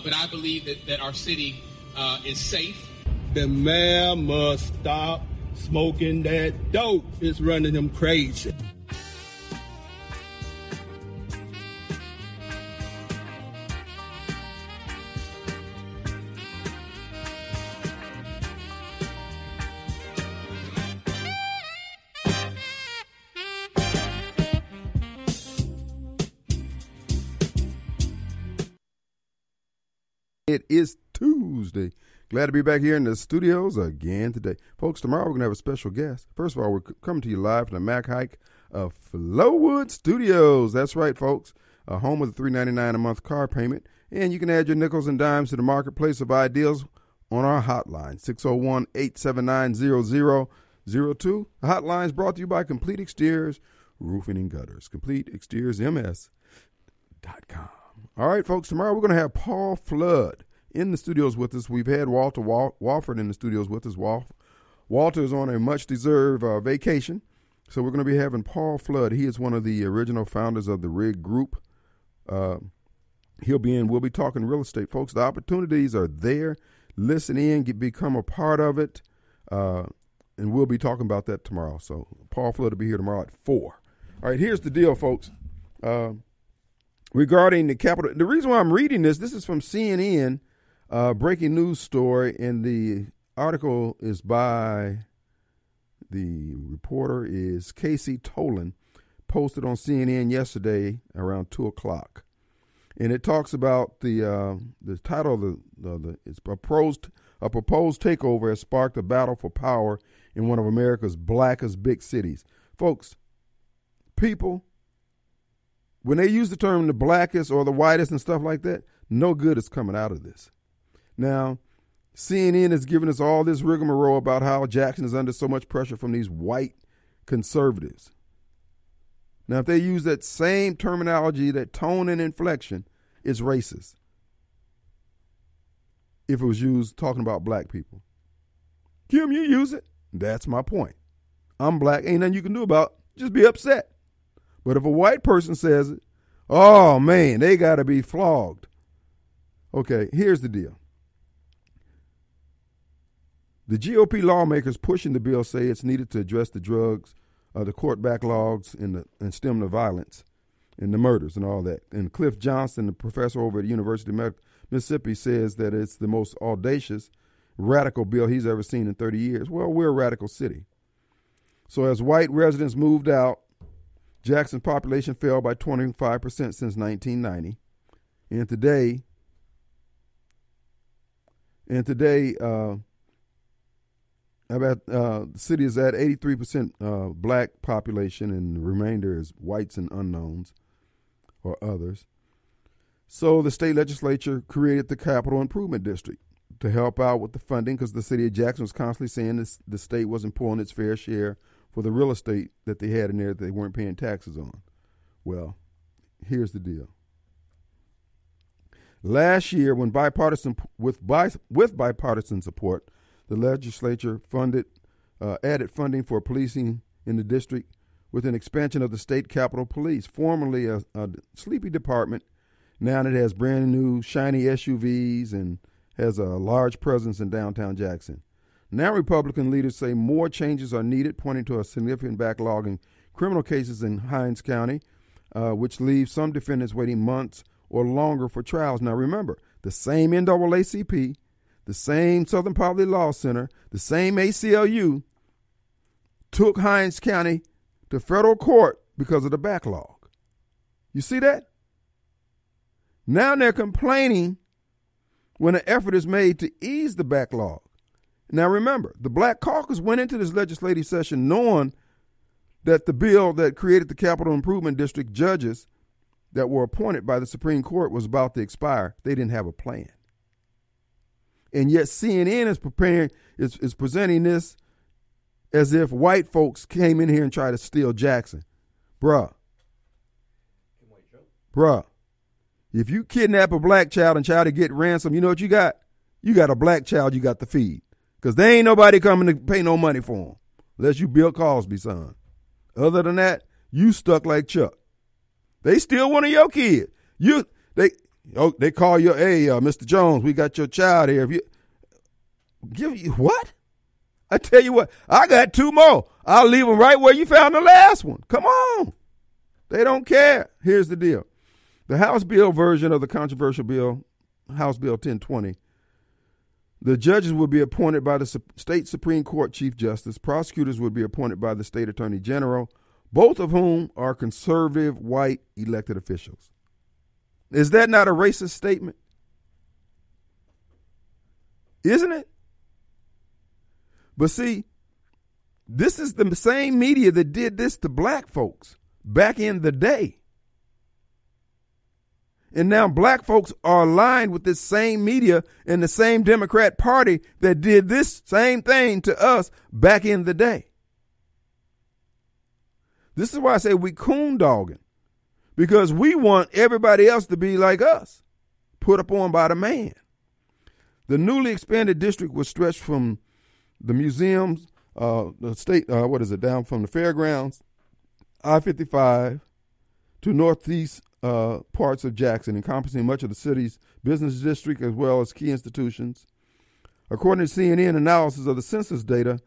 But I believe that, that our city uh, is safe. The mayor must stop smoking that dope. It's running him crazy. Glad to be back here in the studios again today. Folks, tomorrow we're going to have a special guest. First of all, we're coming to you live from the Mac Haik of Flowood Studios. That's right, folks. A home with a three ninety nine a month car payment. And you can add your nickels and dimes to the marketplace of ideals on our hotline, 601 879 0002. The hotline is brought to you by Complete Exteriors Roofing and Gutters. CompleteExteriorsMS.com. All right, folks, tomorrow we're going to have Paul Flood in the studios with us. We've had Walter Wal- Walford in the studios with us. Wal- Walter is on a much deserved uh, vacation. So we're going to be having Paul Flood. He is one of the original founders of the Rig Group. Uh, he'll be in. We'll be talking real estate, folks. The opportunities are there. Listen in, get, become a part of it. Uh, and we'll be talking about that tomorrow. So Paul Flood will be here tomorrow at 4. All right, here's the deal, folks. Uh, regarding the capital, The reason why I'm reading this, this is from CNN, uh, breaking news story, and the article is by the reporter is Casey Tolan, posted on CNN yesterday around two o'clock, and it talks about the uh, the title of the, the, the it's proposed a proposed takeover has sparked a battle for power in one of America's blackest big cities, folks. People when they use the term the blackest or the whitest and stuff like that, no good is coming out of this. Now, CNN is giving us all this rigmarole about how Jackson is under so much pressure from these white conservatives. Now, if they use that same terminology, that tone and inflection, it's racist. If it was used talking about black people. Kim, you use it. That's my point. I'm black. Ain't nothing you can do about it. Just be upset. But if a white person says it, oh man, they got to be flogged. Okay, here's the deal. The GOP lawmakers pushing the bill say it's needed to address the drugs, uh, the court backlogs, and, the, and stem the violence and the murders and all that. And Cliff Johnson, the professor over at the University of Mississippi, says that it's the most audacious, radical bill he's ever seen in 30 years. Well, we're a radical city. So as white residents moved out, Jackson's population fell by 25% since 1990. And today, and today, uh, about uh, the city is at 83% uh, black population, and the remainder is whites and unknowns or others. So the state legislature created the Capital Improvement District to help out with the funding because the city of Jackson was constantly saying this, the state wasn't pulling its fair share for the real estate that they had in there that they weren't paying taxes on. Well, here's the deal. Last year, when bipartisan with with bipartisan support, the legislature funded uh, added funding for policing in the district with an expansion of the state capitol police, formerly a, a sleepy department. Now it has brand new shiny SUVs and has a large presence in downtown Jackson. Now, Republican leaders say more changes are needed, pointing to a significant backlog in criminal cases in Hinds County, uh, which leaves some defendants waiting months or longer for trials. Now, remember, the same NAACP, the same Southern Poverty Law Center, the same ACLU took Hinds County to federal court because of the backlog. You see that? Now they're complaining when an effort is made to ease the backlog. Now remember, the Black Caucus went into this legislative session knowing that the bill that created the Capital Improvement District judges that were appointed by the Supreme Court was about to expire. They didn't have a plan. And yet CNN is preparing is, is presenting this as if white folks came in here and tried to steal Jackson. Bruh. Bruh, if you kidnap a black child and try to get ransom, you know what you got? You got a black child you got to feed. Because they ain't nobody coming to pay no money for him. Unless you Bill Cosby son. Other than that, you stuck like Chuck. They still one of your kids. You they oh they call you, hey, uh, Mr. Jones, we got your child here. If you give you what? I tell you what, I got two more. I'll leave them right where you found the last one. Come on. They don't care. Here's the deal. The House bill version of the controversial bill, House Bill 1020, the judges would be appointed by the state Supreme Court Chief Justice. Prosecutors would be appointed by the state Attorney General, both of whom are conservative white elected officials. Is that not a racist statement? Isn't it? But see, this is the same media that did this to black folks back in the day. And now black folks are aligned with this same media and the same Democrat Party that did this same thing to us back in the day. This is why I say we coon dogging. Because we want everybody else to be like us, put upon by the man. The newly expanded district was stretched from the museums, uh, the state, uh, what is it, down from the fairgrounds, I 55 to northeast uh, parts of Jackson, encompassing much of the city's business district as well as key institutions. According to CNN analysis of the census data,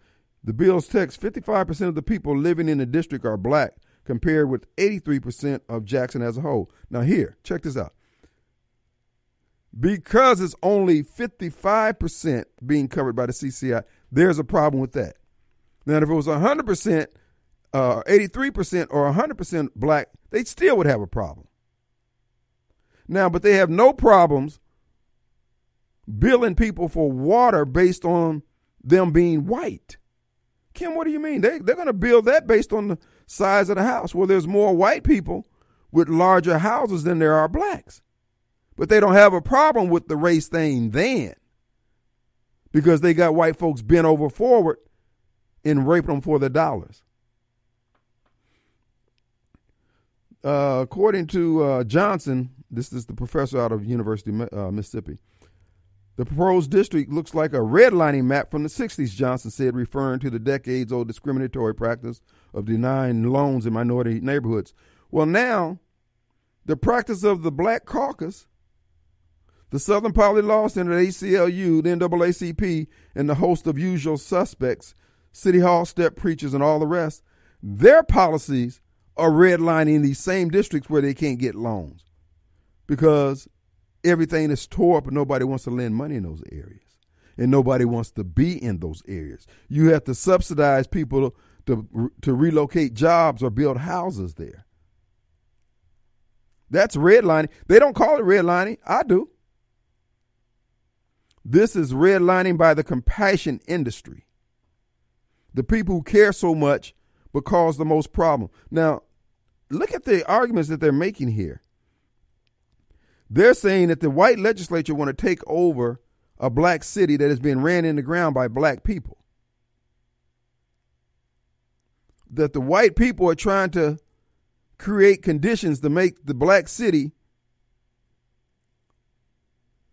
the bill's text 55% of the people living in the district are black, compared with 83% of Jackson as a whole. Now, here, check this out. Because it's only 55% being covered by the CCI, there's a problem with that. Now, if it was 100%, uh, 83% or 100% black, they still would have a problem. Now, but they have no problems billing people for water based on them being white. Kim, what do you mean? They, they're going to bill that based on the size of the house. Well, there's more white people with larger houses than there are blacks. But they don't have a problem with the race thing then because they got white folks bent over forward and raping them for their dollars. Uh, according to uh, Johnson, this is the professor out of University of uh, Mississippi. The proposed district looks like a redlining map from the 60s, Johnson said, referring to the decades old discriminatory practice of denying loans in minority neighborhoods. Well, now, the practice of the Black Caucus the Southern Poverty Law Center, the ACLU, the NAACP, and the host of usual suspects, City Hall step preachers, and all the rest, their policies are redlining these same districts where they can't get loans because everything is tore up and nobody wants to lend money in those areas. And nobody wants to be in those areas. You have to subsidize people to, to relocate jobs or build houses there. That's redlining. They don't call it redlining. I do. This is redlining by the compassion industry. The people who care so much but cause the most problem. Now, look at the arguments that they're making here. They're saying that the white legislature want to take over a black city that has been ran in the ground by black people. That the white people are trying to create conditions to make the black city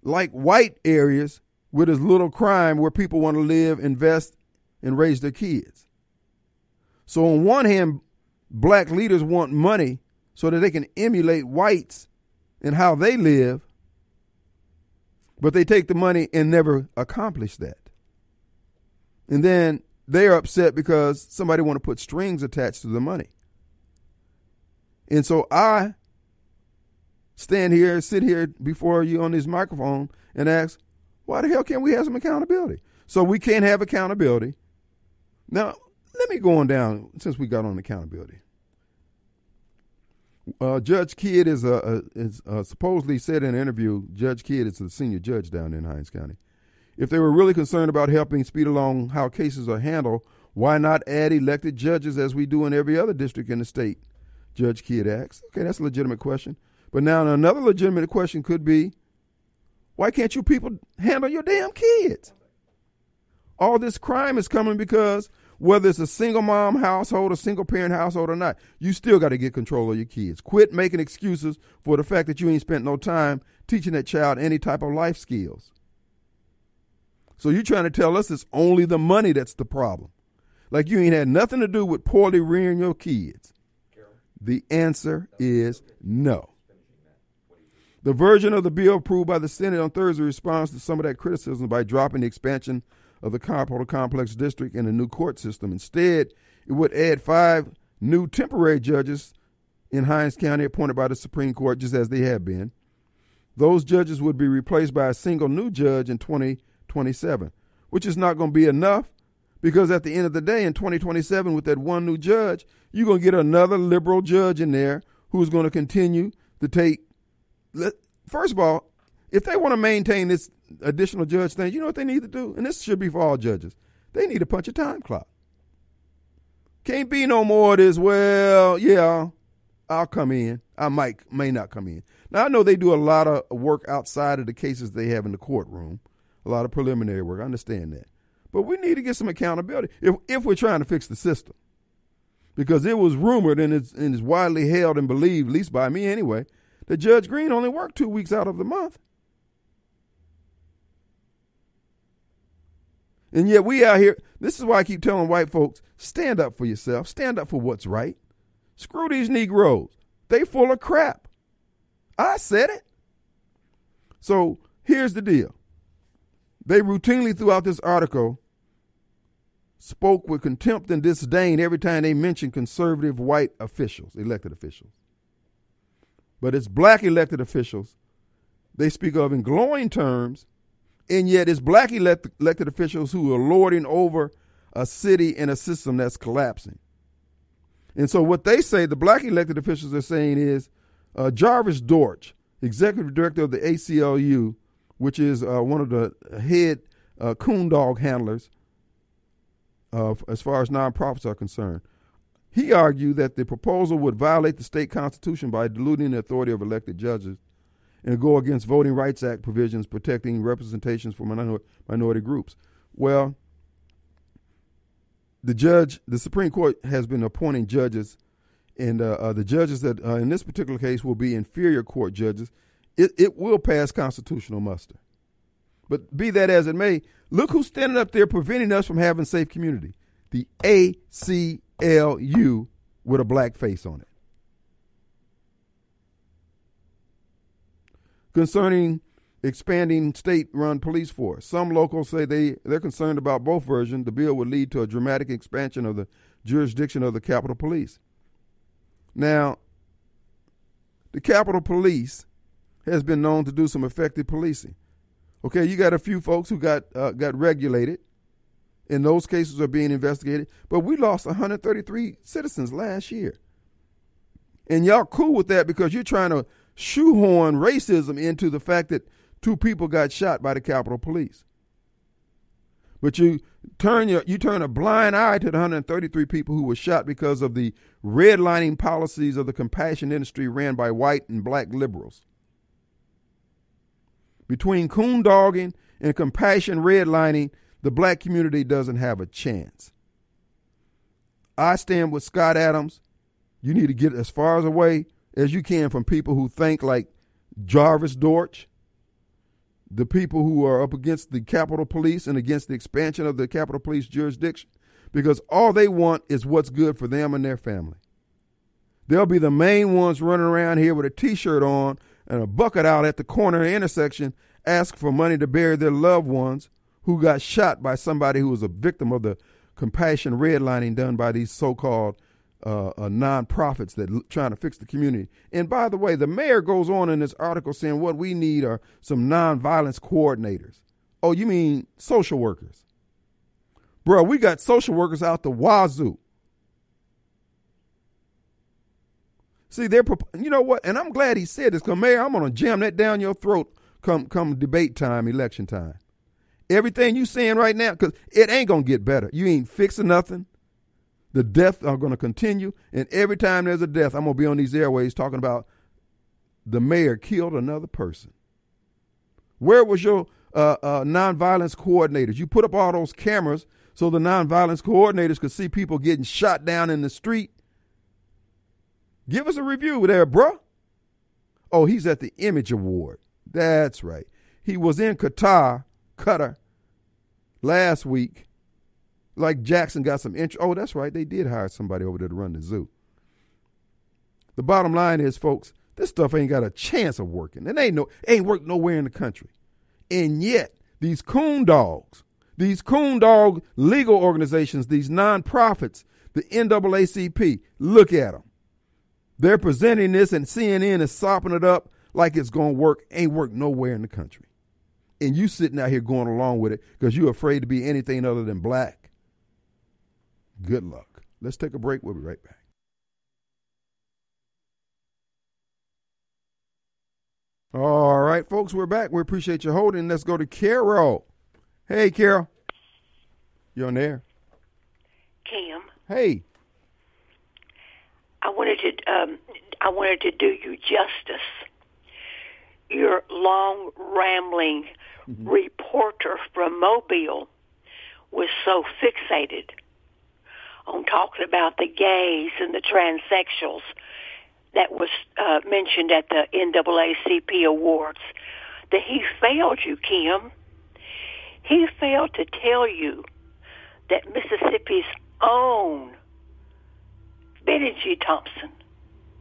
like white areas with as little crime where people want to live, invest, and raise their kids. So, on one hand, black leaders want money so that they can emulate whites and how they live, but they take the money and never accomplish that. And then they're upset because somebody want to put strings attached to the money. And so I stand here, sit here before you on this microphone and ask, why the hell can't we have some accountability? So we can't have accountability. Now, let me go on down since we got on accountability. Uh, judge Kidd is, a, a is uh, supposedly said in an interview. Judge Kidd is the senior judge down in Hinds County. If they were really concerned about helping speed along how cases are handled, why not add elected judges as we do in every other district in the state? Judge Kidd asks. Okay, that's a legitimate question. But now another legitimate question could be why can't you people handle your damn kids? All this crime is coming because whether it's a single mom household, a single parent household or not, you still got to get control of your kids. Quit making excuses for the fact that you ain't spent no time teaching that child any type of life skills. So you're trying to tell us it's only the money that's the problem. Like you ain't had nothing to do with poorly rearing your kids. The answer is no. The version of the bill approved by the Senate on Thursday responds to some of that criticism by dropping the expansion of the Capitol Complex District and a new court system. Instead, it would add five new temporary judges in Hinds County appointed by the Supreme Court, just as they have been. Those judges would be replaced by a single new judge in 2027, which is not going to be enough because at the end of the day, in 2027, with that one new judge, you're going to get another liberal judge in there who's going to continue to take. First of all, if they want to maintain this additional judge thing, you know what they need to do? And this should be for all judges. They need to punch a time clock. Can't be no more of this, well, yeah, I'll come in. I might, may not come in. Now, I know they do a lot of work outside of the cases they have in the courtroom, a lot of preliminary work. I understand that. But we need to get some accountability if, if we're trying to fix the system. Because it was rumored and it's, and it's widely held and believed, at least by me anyway, that Judge Green only worked two weeks out of the month. And yet we out here, this is why I keep telling white folks, stand up for yourself, stand up for what's right. Screw these Negroes. They full of crap. I said it. So here's the deal. They routinely throughout this article spoke with contempt and disdain every time they mentioned conservative white officials, elected officials. But it's black elected officials they speak of in glowing terms and yet it's black elect- elected officials who are lording over a city and a system that's collapsing. And so what they say, the black elected officials are saying is uh, Jarvis Dortch, executive director of the ACLU, which is uh, one of the head uh, coon dog handlers as far as nonprofits are concerned. He argued that the proposal would violate the state constitution by diluting the authority of elected judges and go against Voting Rights Act provisions protecting representations for minor, minority groups. Well, the judge, the Supreme Court has been appointing judges, and uh, uh, the judges that uh, in this particular case will be inferior court judges. It, it will pass constitutional muster. But be that as it may, look who's standing up there preventing us from having safe community. The ACLU with a black face on it. concerning expanding state-run police force. Some locals say they they're concerned about both versions. The bill would lead to a dramatic expansion of the jurisdiction of the Capitol Police. Now, the Capitol Police has been known to do some effective policing. Okay, you got a few folks who got uh, got regulated, and those cases are being investigated. But we lost 133 citizens last year, and y'all cool with that because you're trying to shoehorn racism into the fact that two people got shot by the Capitol Police. But you turn your you turn a blind eye to the 133 people who were shot because of the redlining policies of the compassion industry ran by white and black liberals. Between coon dogging and compassion redlining, the black community doesn't have a chance. I stand with Scott Adams. You need to get as far away as you can from people who think like Jarvis Dortch, the people who are up against the Capitol Police and against the expansion of the Capitol Police jurisdiction, because all they want is what's good for them and their family. They'll be the main ones running around here with a t shirt on and a bucket out at the corner the intersection, ask for money to bury their loved ones who got shot by somebody who was a victim of the compassion redlining done by these so called uh, uh, nonprofits that l- trying to fix the community. And by the way, the mayor goes on in this article saying what we need are some nonviolence coordinators. Oh, you mean social workers? Bro, we got social workers out the wazoo. See, they're you know what? And I'm glad he said this because Mayor, I'm gonna jam that down your throat come come debate time, election time. Everything you saying right now, because it ain't gonna get better. You ain't fixing nothing. The deaths are going to continue. And every time there's a death, I'm to be on these airways talking about the mayor killed another person. Where was your uh, uh, nonviolence coordinators? You put up all those cameras so the nonviolence coordinators could see people getting shot down in the street. Give us a review there, bruh. Oh, he's at the Image Award. That's right. He was in Qatar, Qatar, last week. Like Jackson got some interest. Oh, that's right. They did hire somebody over there to run the zoo. The bottom line is, folks, this stuff ain't got a chance of working. It ain't no ain't worked nowhere in the country. And yet, these coon dogs, these coon dog legal organizations, these nonprofits, the NAACP, look at them. They're presenting this, and CNN is sopping it up like it's going to work. Ain't worked nowhere in the country. And you sitting out here going along with it because you're afraid to be anything other than black. Good luck. Let's take a break. We'll be right back. All right, folks, we're back. We appreciate you holding. Let's go to Carol. Hey, Carol. You on there? Kim, Hey. I wanted to um, I wanted to do you justice. Your long rambling reporter from Mobile was so fixated on talking about the gays and the transsexuals that was uh, mentioned at the NAACP awards that he failed you, Kim. He failed to tell you that Mississippi's own Bennie G. Thompson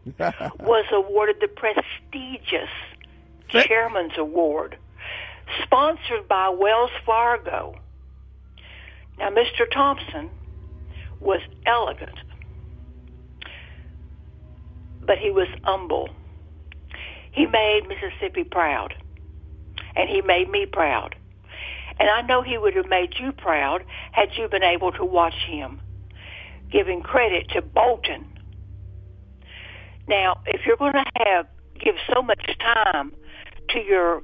was awarded the prestigious Chairman's Award, sponsored by Wells Fargo. Now, Mr. Thompson was elegant, but he was humble. He made Mississippi proud, and he made me proud. And I know he would have made you proud had you been able to watch him, giving credit to Bolton. Now, if you're going to have give so much time to your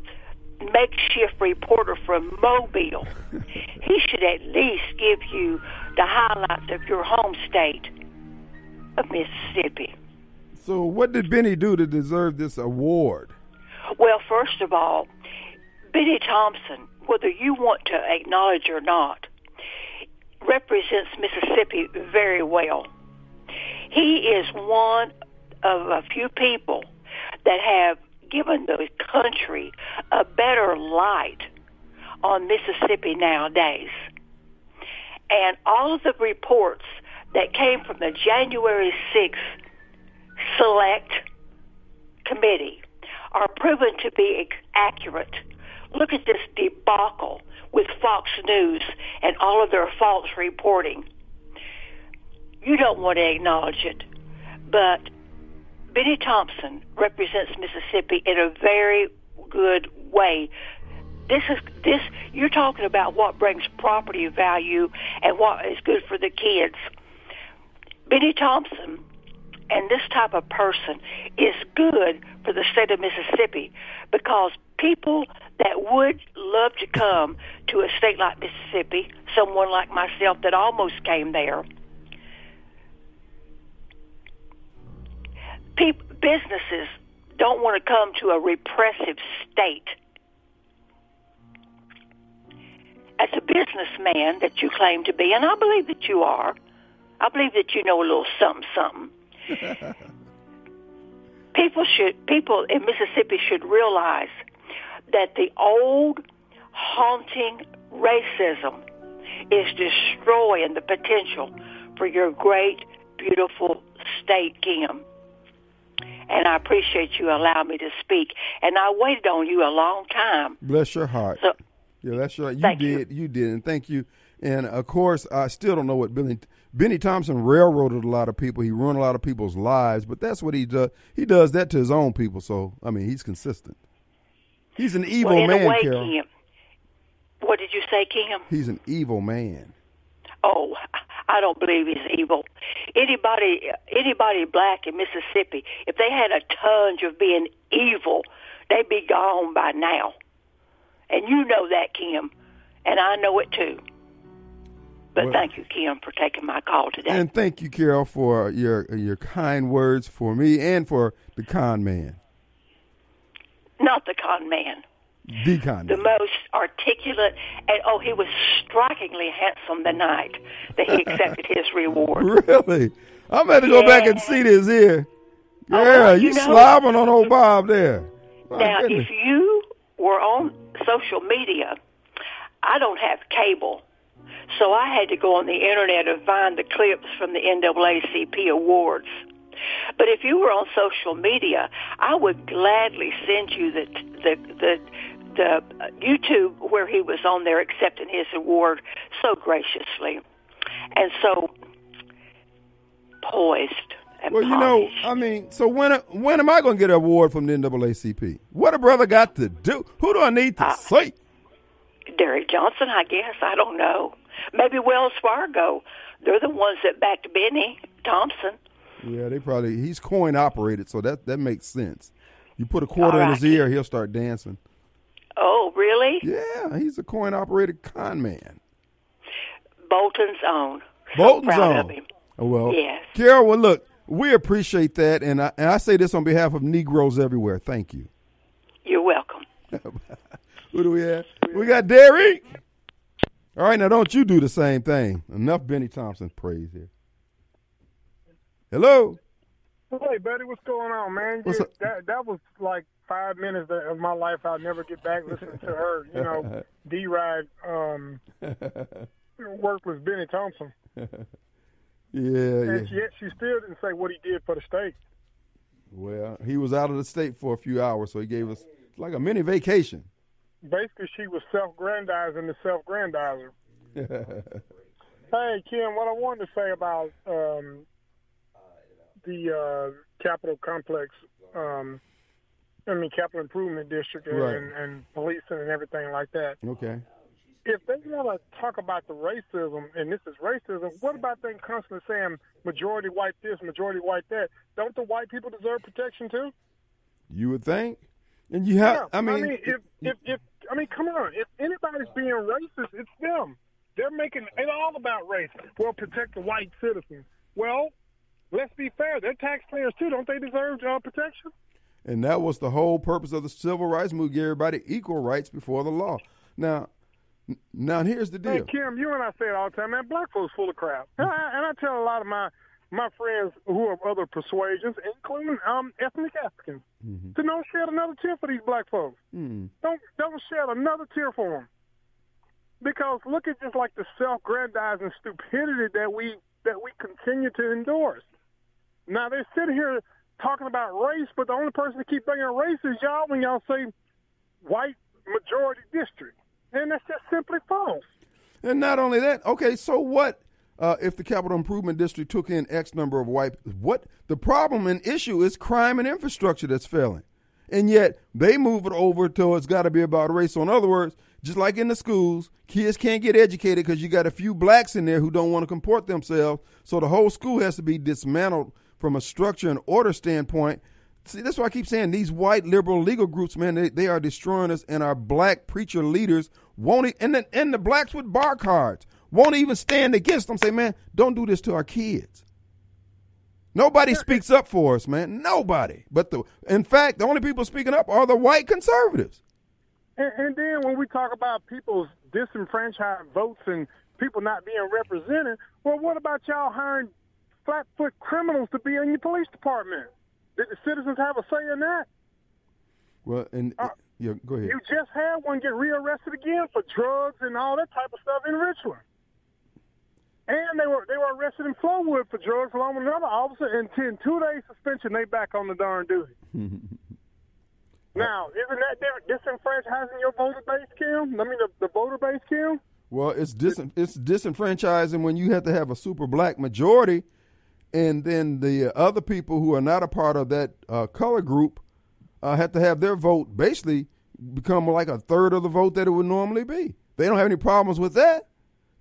makeshift reporter from Mobile, he should at least give you the highlights of your home state of Mississippi. So, what did Bennie do to deserve this award? Well, first of all, Bennie Thompson, whether you want to acknowledge or not, represents Mississippi very well. He is one of a few people that have given the country a better light on Mississippi nowadays. And all of the reports that came from the January 6th Select Committee are proven to be accurate. Look at this debacle with Fox News and all of their false reporting. You don't want to acknowledge it, but Bennie Thompson represents Mississippi in a very good way. This is this you're talking about what brings property value and what is good for the kids. Bennie Thompson and this type of person is good for the state of Mississippi because people that would love to come to a state like Mississippi, someone like myself that almost came there, people, businesses don't want to come to a repressive state. As a businessman that you claim to be, and I believe that you are, I believe that you know a little something, something. people should, people in Mississippi should realize that the old haunting racism is destroying the potential for your great, beautiful state, Kim and I appreciate you allowing me to speak. And I waited on you a long time. Bless your heart. So, yeah, that's right. You did. You. you did, and thank you. And of course, I still don't know what Billy Bennie Thompson railroaded a lot of people. He ruined a lot of people's lives, but that's what he does. He does that to his own people. So I mean, he's consistent. He's an evil well, man, way, Carol. Kim. What did you say, Kim? He's an evil man. Oh, I don't believe he's evil. Anybody, anybody black in Mississippi, if they had a tinge of being evil, they'd be gone by now. And you know that, Kim, and I know it too. But Well- thank you, Kim, for taking my call today. And thank you, Carol, for your your kind words for me and for the con man. Not the con man. The con the man. most articulate, and oh, he was strikingly handsome the night that he accepted his reward. Really? I'm going to go back and see this here. Yeah, Oh, well, you, you know- slobbing on old Bob there. My Now, goodness. if you were on social media, I don't have cable, so I had to go on the internet and find the clips from the NAACP awards. But if you were on social media, I would gladly send you the the the, the uh, YouTube where he was on there accepting his award so graciously and so poised and Well, you know. I mean, so when when am I going to get an award from the NAACP? What a brother got to do? Who do I need Uh, to see? Derrick Johnson, I guess. I don't know. Maybe Wells Fargo. They're the ones that backed Bennie Thompson. Yeah, they probably he's coin operated, so that that makes sense. You put a quarter All in his ear, he'll start dancing. Oh, really? Yeah, he's a coin operated con man. Bolton's own. So Bolton's of him. Oh, well, Yes. Carol. Well, look, we appreciate that, and I, and I say this on behalf of Negroes everywhere. Thank you. You're welcome. Who do we have? We got Derek. All right, now don't you do the same thing. Enough Bennie Thompson praise here. Hello. Hey, buddy, what's going on, man? Yeah, up? that that was like five minutes of my life I'll never get back listening to her. You know, D ride um, worthless Bennie Thompson, Yeah, yeah. and yet she still didn't say what he did for the state. Well, he was out of the state for a few hours, so he gave us like a mini vacation. Basically, she was self-grandizing the self-grandizer. Hey, Kim, what I wanted to say about um, the uh, Capitol Complex, um, I mean, Capitol Improvement District and, Right. and, and policing and everything like that. Okay. if they want to talk about the racism and this is racism, what about them constantly saying majority white this, majority white that? Don't the white people deserve protection too? You would think, and you have. Yeah, I mean, if, if if I mean, come on, if anybody's being racist, it's them. They're making it all about race. Well, protect the white citizens. Well, let's be fair. They're taxpayers too. Don't they deserve job protection? and that was the whole purpose of the civil rights movement: give everybody equal rights before the law. Now, now here's the Hey, deal. Kim, you and I say it all the time, man. Black folks full of crap, and I, and I tell a lot of my my friends who are of other persuasions, including um, ethnic Africans, to don't shed another tear for these black folks. Hmm. Don't don't shed another tear for them, because look at just like the self-grandizing stupidity that we that we continue to endorse. Now they sit here talking about race, but the only person to keep bringing up race is y'all when y'all say white majority district, and that's just simply false. And not only that, okay, so what uh, if the Capitol Improvement District took in X number of white? What the problem and issue is crime and infrastructure that's failing, and yet they move it over till it's got to be about race. So in other words, just like in the schools, kids can't get educated because you got a few blacks in there who don't want to comport themselves. So the whole school has to be dismantled from a structure and order standpoint. See, that's why I keep saying these white liberal legal groups, man, they, they are destroying us, and our black preacher leaders won't, e- and the, and the blacks with bar cards won't even stand against them. Say, man, don't do this to our kids. Nobody speaks up for us, man. Nobody. But the, in fact, the only people speaking up are the white conservatives. And, and then when we talk about people's disenfranchised votes and people not being represented, well, what about y'all hiring flat-foot criminals to be in your police department? Did the citizens have a say in that? Well, and Uh, yeah, go ahead. You just had one get rearrested again for drugs and all that type of stuff in Richland. And they were they were arrested in Flowood for drugs along with another officer. And in two days suspension, they back on the darn duty. now, isn't that di- disenfranchising your voter base, Kim? I mean, the, the voter base, Kim. Well, it's dis- it's disenfranchising when you have to have a super black majority, and then the other people who are not a part of that uh, color group uh, have to have their vote basically become like a third of the vote that it would normally be. They don't have any problems with that.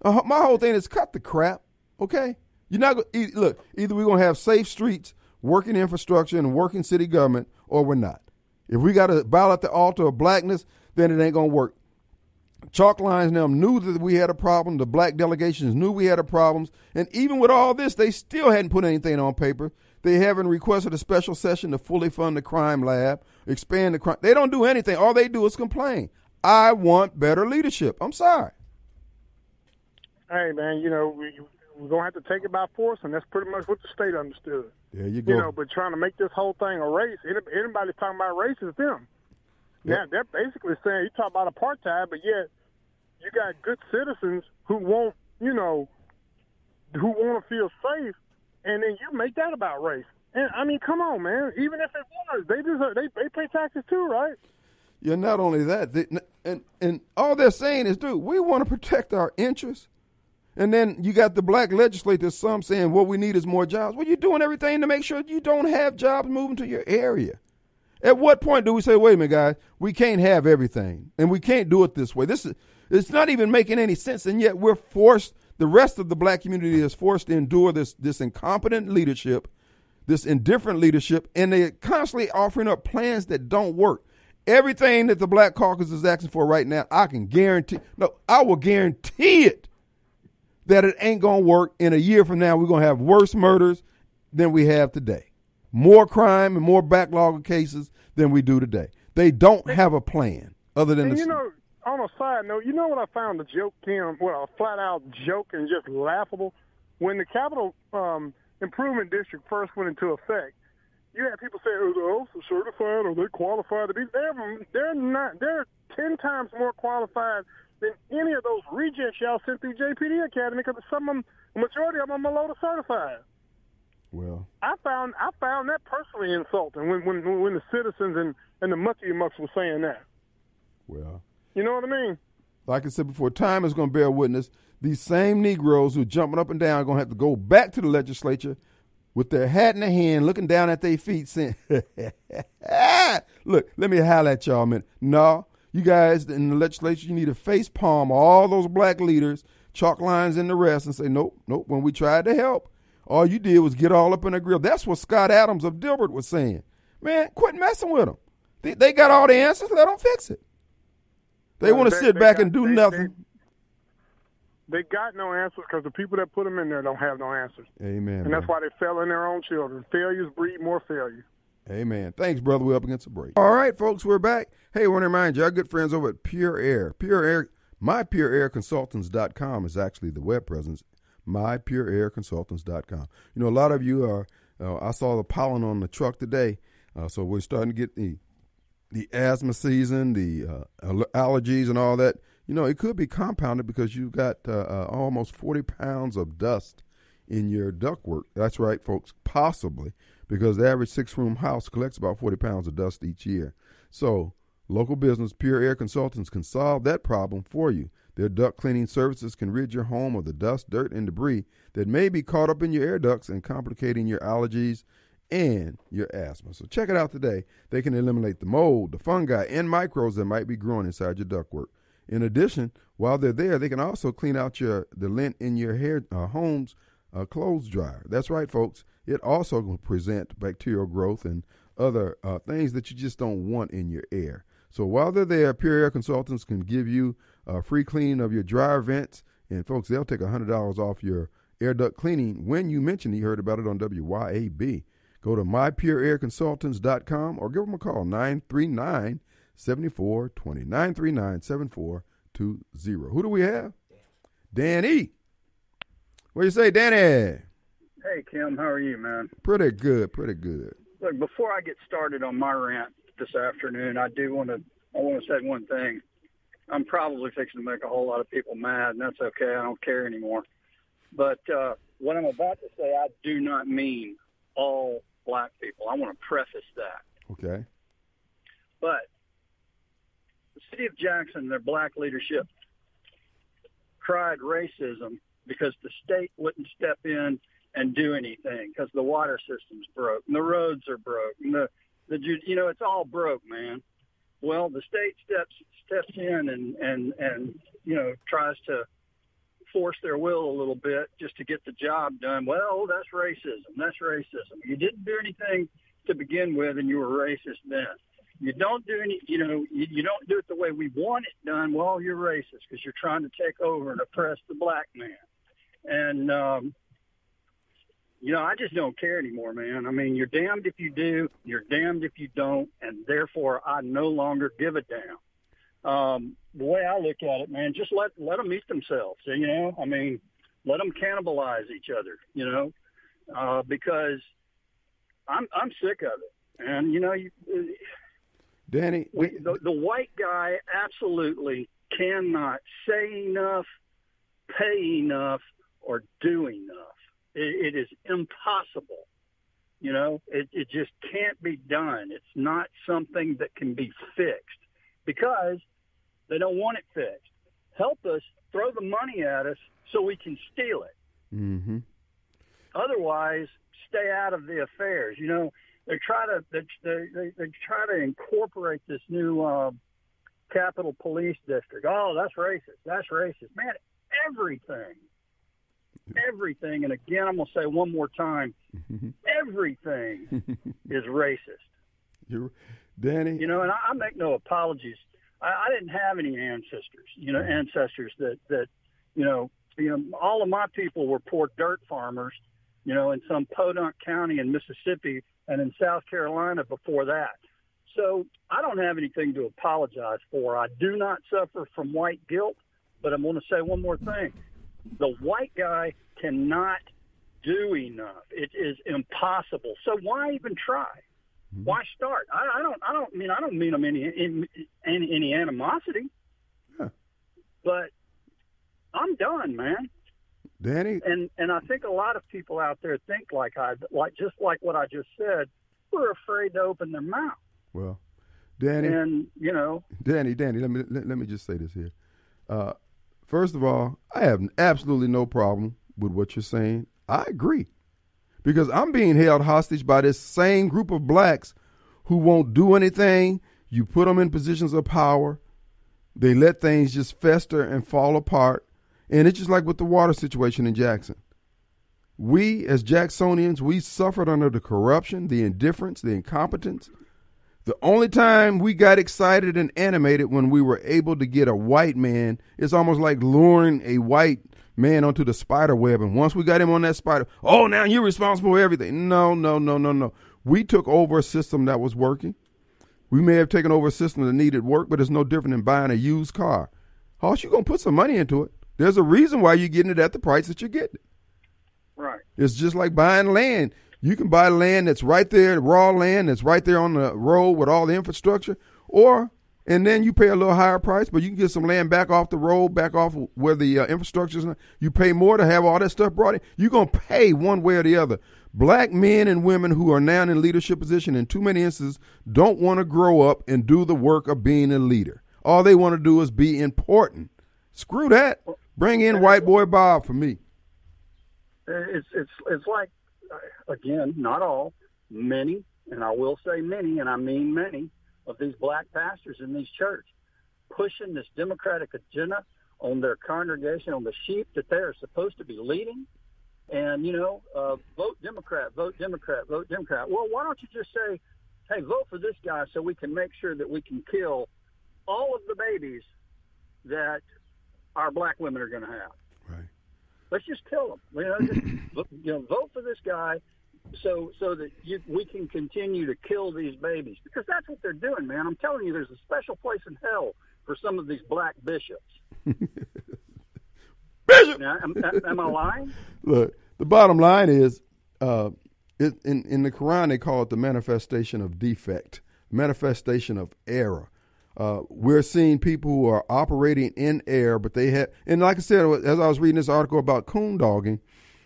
Uh, my whole thing is cut the crap. Okay, you're not go- e- look. Either we're gonna have safe streets, working infrastructure, and working city government, or we're not. If we got to bow at the altar of blackness, then it ain't gonna work. Chalk lines them knew that we had a problem. The black delegations knew we had a problems. And even with all this, they still hadn't put anything on paper. They haven't requested a special session to fully fund the crime lab. expand the crime. They don't do anything. All they do is complain. I want better leadership. I'm sorry. Hey man, you know we we're gonna have to take it by force, and that's pretty much what the state understood. There you go. You know, but trying to make this whole thing a race, anybody talking about race is them. Yeah, they're basically saying you talk about apartheid, but yet you got good citizens who won't, you know, who want to feel safe, and then you make that about race. And I mean, come on, man. Even if it was, they deserve they they pay taxes too, right? Yeah, not only that, they, and and all they're saying is, dude, we want to protect our interests. And then you got the black legislators, some saying what we need is more jobs. Well, you're doing everything to make sure you don't have jobs moving to your area. At what point do we say, wait a minute, guys, we can't have everything, and we can't do it this way? This is it's not even making any sense, and yet we're forced. The rest of the black community is forced to endure this this incompetent leadership, this indifferent leadership, and they're constantly offering up plans that don't work. Everything that the Black Caucus is asking for right now, I can guarantee. No, I will guarantee it that it ain't gonna work. In a year from now, we're gonna have worse murders than we have today, more crime and more backlog of cases than we do today. They don't have a plan other than And the, you know, on a side note, you know what I found a joke, Kim? Well, a flat out joke and just laughable. When the Capitol um, Improvement District first went into effect, you had people say, "Oh, they're also certified or they're qualified to be." They're they're not. They're ten times more qualified than any of those rejects y'all sent through JPD Academy because some of them, the majority of them, are to certified. Well, I found I found that personally insulting when when when the citizens and and the mucky mucks were saying that. well. You know what I mean? Like I said before, time is going to bear witness. These same Negroes who are jumping up and down are going to have to go back to the legislature with their hat in their hand, looking down at their feet, saying, "Look, let me holler at y'all a minute." No, you guys in the legislature, you need to face palm all those black leaders, chalk lines in the rest, and say, "Nope, nope." When we tried to help, all you did was get all up in a grill. That's what Scott Adams of Dilbert was saying. Man, quit messing with them. They, they got all the answers. Let them fix it. They Well, want to sit back got- and do they- nothing. They got no answers because the people that put them in there don't have no answers, Amen. and that's why they fail in their own children. Failures breed more failure. Amen. Thanks, brother. We're up against a break. All right, folks, we're back. Hey, I want to remind you, our good friends over at Pure Air. Pure Air, mypureairconsultants.com is actually the web presence. Mypureairconsultants.com. You know, a lot of you are, uh, I saw the pollen on the truck today, uh, so we're starting to get the the asthma season, the uh, allergies, and all that. You know, it could be compounded because you've got uh, uh, almost 40 pounds of dust in your ductwork. That's right, folks, possibly, because the average six room house collects about 40 pounds of dust each year. So, local business Pure Air Consultants can solve that problem for you. Their duct cleaning services can rid your home of the dust, dirt, and debris that may be caught up in your air ducts and complicating your allergies and your asthma. So check it out today. They can eliminate the mold, the fungi, and microbes that might be growing inside your ductwork. In addition, while they're there, they can also clean out your the lint in your hair uh, home's uh, clothes dryer. That's right, folks. It also can present bacterial growth and other uh, things that you just don't want in your air. So while they're there, Pure Air Consultants can give you a free cleaning of your dryer vents, and folks, they'll take hundred dollars off your air duct cleaning when you mention you heard about it on WYAB. Go to mypureairconsultants.com or give them a call 939 7420. 939 7420. Who do we have? Danny. What do you say, Danny? Hey Kim, how are you, man? Pretty good, pretty good. Look, before I get started on my rant this afternoon, I do want to I want to say one thing. I'm probably fixing to make a whole lot of people mad, and that's okay. I don't care anymore. But uh, what I'm about to say, I do not mean all black people. I want to preface that. Okay. But the city of Jackson, their black leadership, cried racism because the state wouldn't step in and do anything because the water system's broke and the roads are broke and the the you know it's all broke, man. Well, the state steps steps in and and and you know tries to force their will a little bit just to get the job done. Well, that's racism. That's racism. You didn't do anything to begin with, and you were racist then. You don't do any, you know, you, you don't do it the way we want it done. Well, you're racist because you're trying to take over and oppress the black man. And um, you know, I just don't care anymore, man. I mean, you're damned if you do, you're damned if you don't, and therefore I no longer give a damn. Um, the way I look at it, man, just let let them eat themselves. You know, I mean, let them cannibalize each other. You know, uh, because I'm I'm sick of it, and you know, you, Danny, we, the, the white guy absolutely cannot say enough, pay enough, or do enough. It, it is impossible. You know, it, it just can't be done. It's not something that can be fixed because they don't want it fixed. Help us throw the money at us so we can steal it. Mm-hmm. Otherwise, stay out of the affairs. You know, they try to they they, they try to incorporate this new uh, Capitol Police District. Oh, that's racist. That's racist. Man, everything everything, and again, I'm going to say one more time, everything is racist. You're, Danny. You know, and I, I make no apologies. I, I didn't have any ancestors, you know, ancestors that that, you know, you know, all of my people were poor dirt farmers, you know, in some podunk county in Mississippi and in South Carolina before that. So I don't have anything to apologize for. I do not suffer from white guilt, but I'm going to say one more thing the white guy cannot do enough. It is impossible. So why even try? Mm-hmm. Why start? I, I, don't. I don't mean. I don't mean them any any any, any animosity. Huh. But I'm done, man. Danny. And and I think a lot of people out there think like I like just like what I just said. We're afraid to open their mouth. Well, Danny. And you know, Danny, Danny. Let me let, let me just say this here. Uh, First of all, I have absolutely no problem with what you're saying. I agree. Because I'm being held hostage by this same group of blacks who won't do anything. You put them in positions of power, they let things just fester and fall apart. And it's just like with the water situation in Jackson. We, as Jacksonians, we suffered under the corruption, the indifference, the incompetence, the only time we got excited and animated when we were able to get a white man, it's almost like luring a white man onto the spider web. And once we got him on that spider, oh, now you're responsible for everything. No, no, no, no, no. We took over a system that was working. We may have taken over a system that needed work, but it's no different than buying a used car. Hoss, you're gonna put some money into it? There's a reason why you're getting it at the price that you're getting it. Right. It's just like buying land. You can buy land that's right there, raw land that's right there on the road with all the infrastructure, or and then you pay a little higher price, but you can get some land back off the road, back off where the uh, infrastructure is. You pay more to have all that stuff brought in. You're gonna pay one way or the other. Black men and women who are now in leadership position, in too many instances, don't want to grow up and do the work of being a leader. All they want to do is be important. Screw that. Bring in white boy Bob for me. It's it's it's like again, not all, many, and I will say many, and I mean many, of these black pastors in these churches pushing this democratic agenda on their congregation, on the sheep that they are supposed to be leading. And, you know, uh, vote Democrat, vote Democrat, vote Democrat. Well, why don't you just say, hey, vote for this guy so we can make sure that we can kill all of the babies that our black women are going to have. Let's just kill them. You know, just, you know, vote for this guy so so that you, we can continue to kill these babies because that's what they're doing, man. I'm telling you, there's a special place in hell for some of these black bishops. Bishop, now, am, am, I lying? Look, the bottom line is, uh, it, in in the Quran they call it the manifestation of defect, manifestation of error. Uh, we're seeing people who are operating in air, but they have, and like I said, as I was reading this article about coon dogging,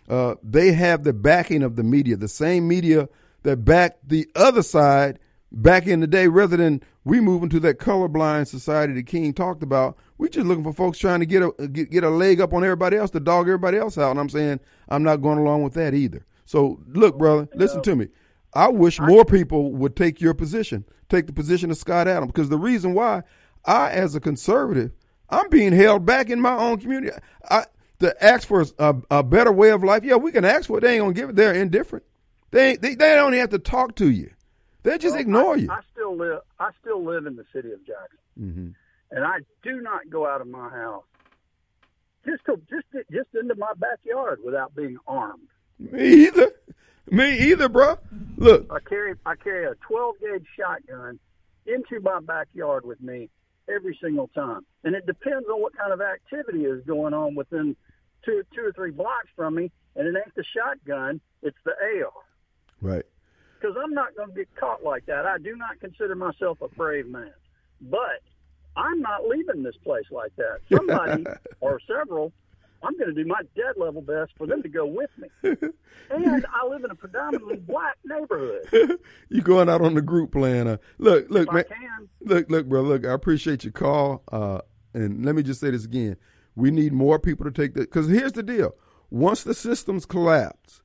uh, they have the backing of the media, the same media that backed the other side back in the day, rather than we moving to that colorblind society that King talked about. We're just looking for folks trying to get a get, get a leg up on everybody else to dog everybody else out. And I'm saying I'm not going along with that either. So look, brother, listen to me. I wish more people would take your position, take the position of Scott Adams, because the reason why I, as a conservative, I'm being held back in my own community. I, to ask for a, a, better way of life, yeah, we can ask for it. They ain't gonna give it. They're indifferent. They they, they don't even have to talk to you. They just well, ignore I, you. I still live. I still live in the city of Jackson, mm-hmm. and I do not go out of my house just to just just into my backyard without being armed. Me either. Me either, bro. Look, I carry I carry a 12 gauge shotgun into my backyard with me every single time, and it depends on what kind of activity is going on within two two or three blocks from me. And it ain't the shotgun; it's the AR. right. Because I'm not going to get caught like that. I do not consider myself a brave man, but I'm not leaving this place like that. Somebody or several. I'm going to do my dead level best for them to go with me. And I live in a predominantly black neighborhood. you going out on the group plan. Uh, look, look, If man. I can. Look, look, bro. Look, I appreciate your call. Uh, and let me just say this again: we need more people to take that. Because here's the deal: once the systems collapse,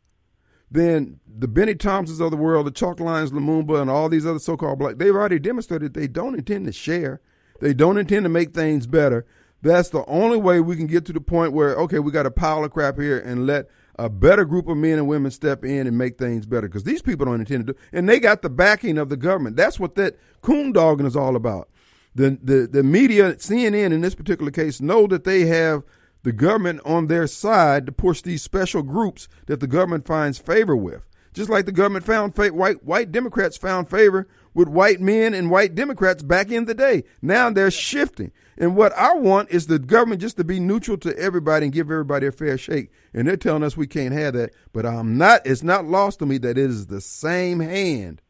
then the Bennie Thompsons of the world, the Chalk Lions, Lumumba, and all these other so-called black, they've already demonstrated they don't intend to share. They don't intend to make things better. That's the only way we can get to the point where okay, we got a pile of crap here, and let a better group of men and women step in and make things better. Because these people don't intend to do, and they got the backing of the government. That's what that coon dogging is all about. The the the media, CNN in this particular case, know that they have the government on their side to push these special groups that the government finds favor with. Just like the government found fa- white white Democrats found favor with white men and white Democrats back in the day. Now they're shifting. And what I want is the government just to be neutral to everybody and give everybody a fair shake. And they're telling us we can't have that. But I'm not it's not lost to me that it is the same hand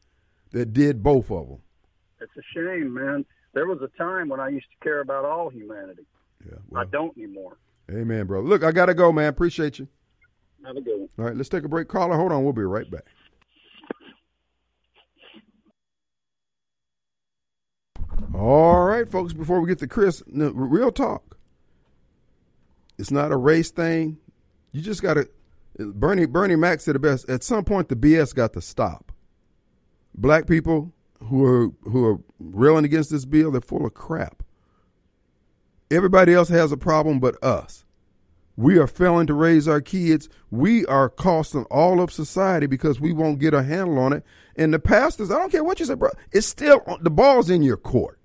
that did both of them. It's a shame, man. There was a time when I used to care about all humanity. Yeah. I don't anymore. Amen, bro. Look, I gotta go, man. Appreciate you. Have a good one. All right, let's take a break. Caller, hold on. We'll be right back. All right, folks, before we get to Chris, no, real talk. It's not a race thing. You just got to. Bernie Bernie Mac said the best. At some point, the BS got to stop. Black people who are who are railing against this bill, they're full of crap. Everybody else has a problem but us. We are failing to raise our kids. We are costing all of society because we won't get a handle on it. And the pastors, I don't care what you say, bro, it's still the ball's in your court.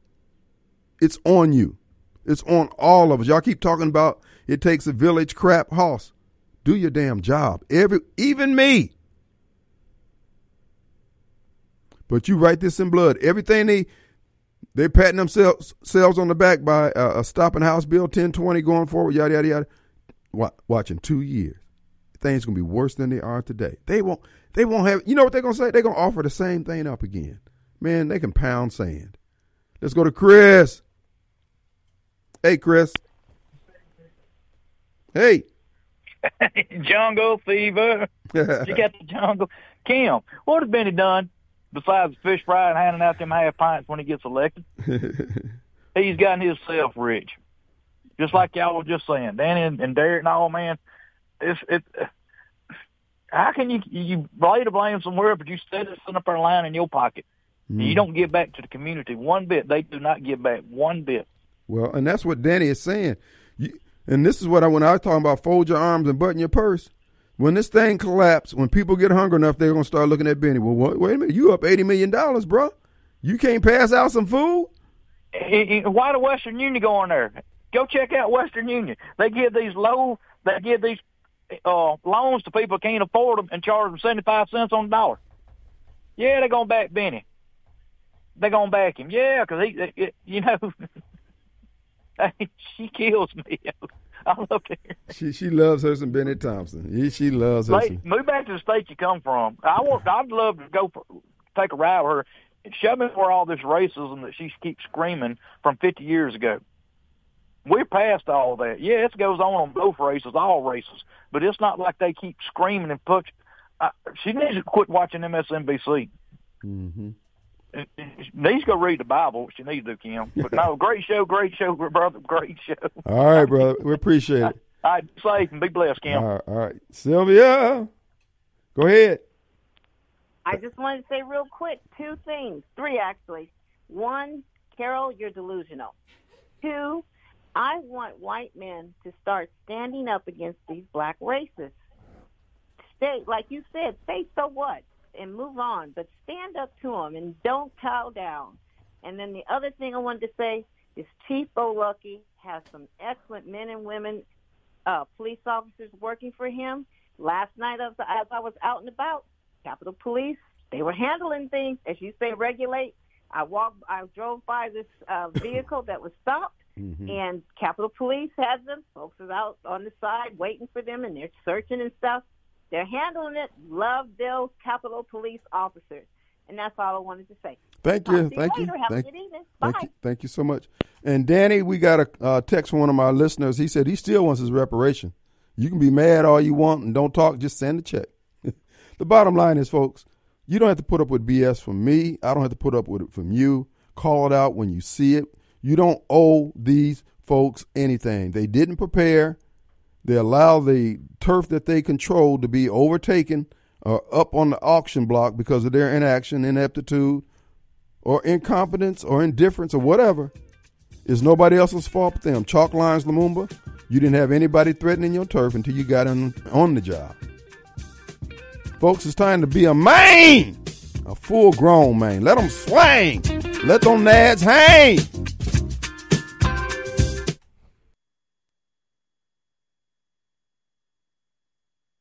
It's on you. It's on all of us. Y'all keep talking about it takes a village crap house. Do your damn job. Every even me. But you write this in blood. Everything they they patting themselves selves on the back by uh, a stopping House Bill 1020 going forward, yada yada yada. Wa- Watch in two years, things gonna be worse than they are today. They won't. They won't have. You know what they're gonna say? They're gonna offer the same thing up again. Man, they can pound sand. Let's go to Chris. Hey, Chris. Hey. jungle fever. you got the jungle. Kim, what has Bennie done besides fish fry and handing out them half pints when he gets elected? He's gotten himself rich. Just like y'all were just saying, Danny and, and Derek and all, man. It's it. How can you you lay the blame somewhere, but you steady sitting up there line in your pocket? And you mm-hmm. don't give back to the community one bit. They do not give back one bit. Well, and that's what Danny is saying. You, and this is what I when I was talking about fold your arms and button your purse. When this thing collapses, when people get hungry enough, they're gonna start looking at Bennie. Well, wait, wait a minute, you up eighty million dollars, bro? You can't pass out some food? Why the Western Union go on there? Go check out Western Union. They give these low, they give these uh, loans to people who can't afford them and charge them seventy five cents on the dollar. Yeah, they're gonna back Bennie. They're gonna back him. Yeah, because he, eh, you know, she kills me. I love her. She she loves her some Bennie Thompson. He, she loves her. Some, move back to the state you come from. I want. I'd love to go for, take a ride with her and show me where all this racism that she keeps screaming from 50 years ago. We're past all that. Yeah, it goes on on both races, all races, but it's not like they keep screaming and push. Uh, she needs to quit watching MSNBC. Mm-hmm. She needs to go read the Bible. She needs to, Kim. But no, great show, great show, brother, great show. All right, brother. We appreciate it. All right, safe and be blessed, Kim. All right, all right. Sylvia, go ahead. I just wanted to say real quick two things, three actually. One, Carol, you're delusional. Two, I want white men to start standing up against these black racists. Stay, like you said, say so what and move on, but stand up to them and don't cow down. And then the other thing I wanted to say is Chief O'Lucky has some excellent men and women, uh, police officers working for him. last night as, I was out and about, Capitol Police, they were handling things, as you say, regulate. I walked, I drove by this uh, vehicle that was stopped, mm-hmm. and Capitol Police had them. Folks are out on the side waiting for them, and they're searching and stuff. They're handling it. Love those Capitol Police officers. And that's all I wanted to say. Thank you. Thank you. Thank, thank you. Thank you so much. And Danny, we got a uh, text from one of my listeners. He said he still wants his reparation. You can be mad all you want and don't talk. Just send a check. the bottom line is, folks, you don't have to put up with BS from me. I don't have to put up with it from you. Call it out when you see it. You don't owe these folks anything. They didn't prepare. They allow the turf that they control to be overtaken or uh, up on the auction block because of their inaction, ineptitude, or incompetence or indifference or whatever. It's nobody else's fault but them. Chalk lines, Lumumba. You didn't have anybody threatening your turf until you got on, on the job. Folks, it's time to be a man, a full grown man. Let them swing. Let them nads hang.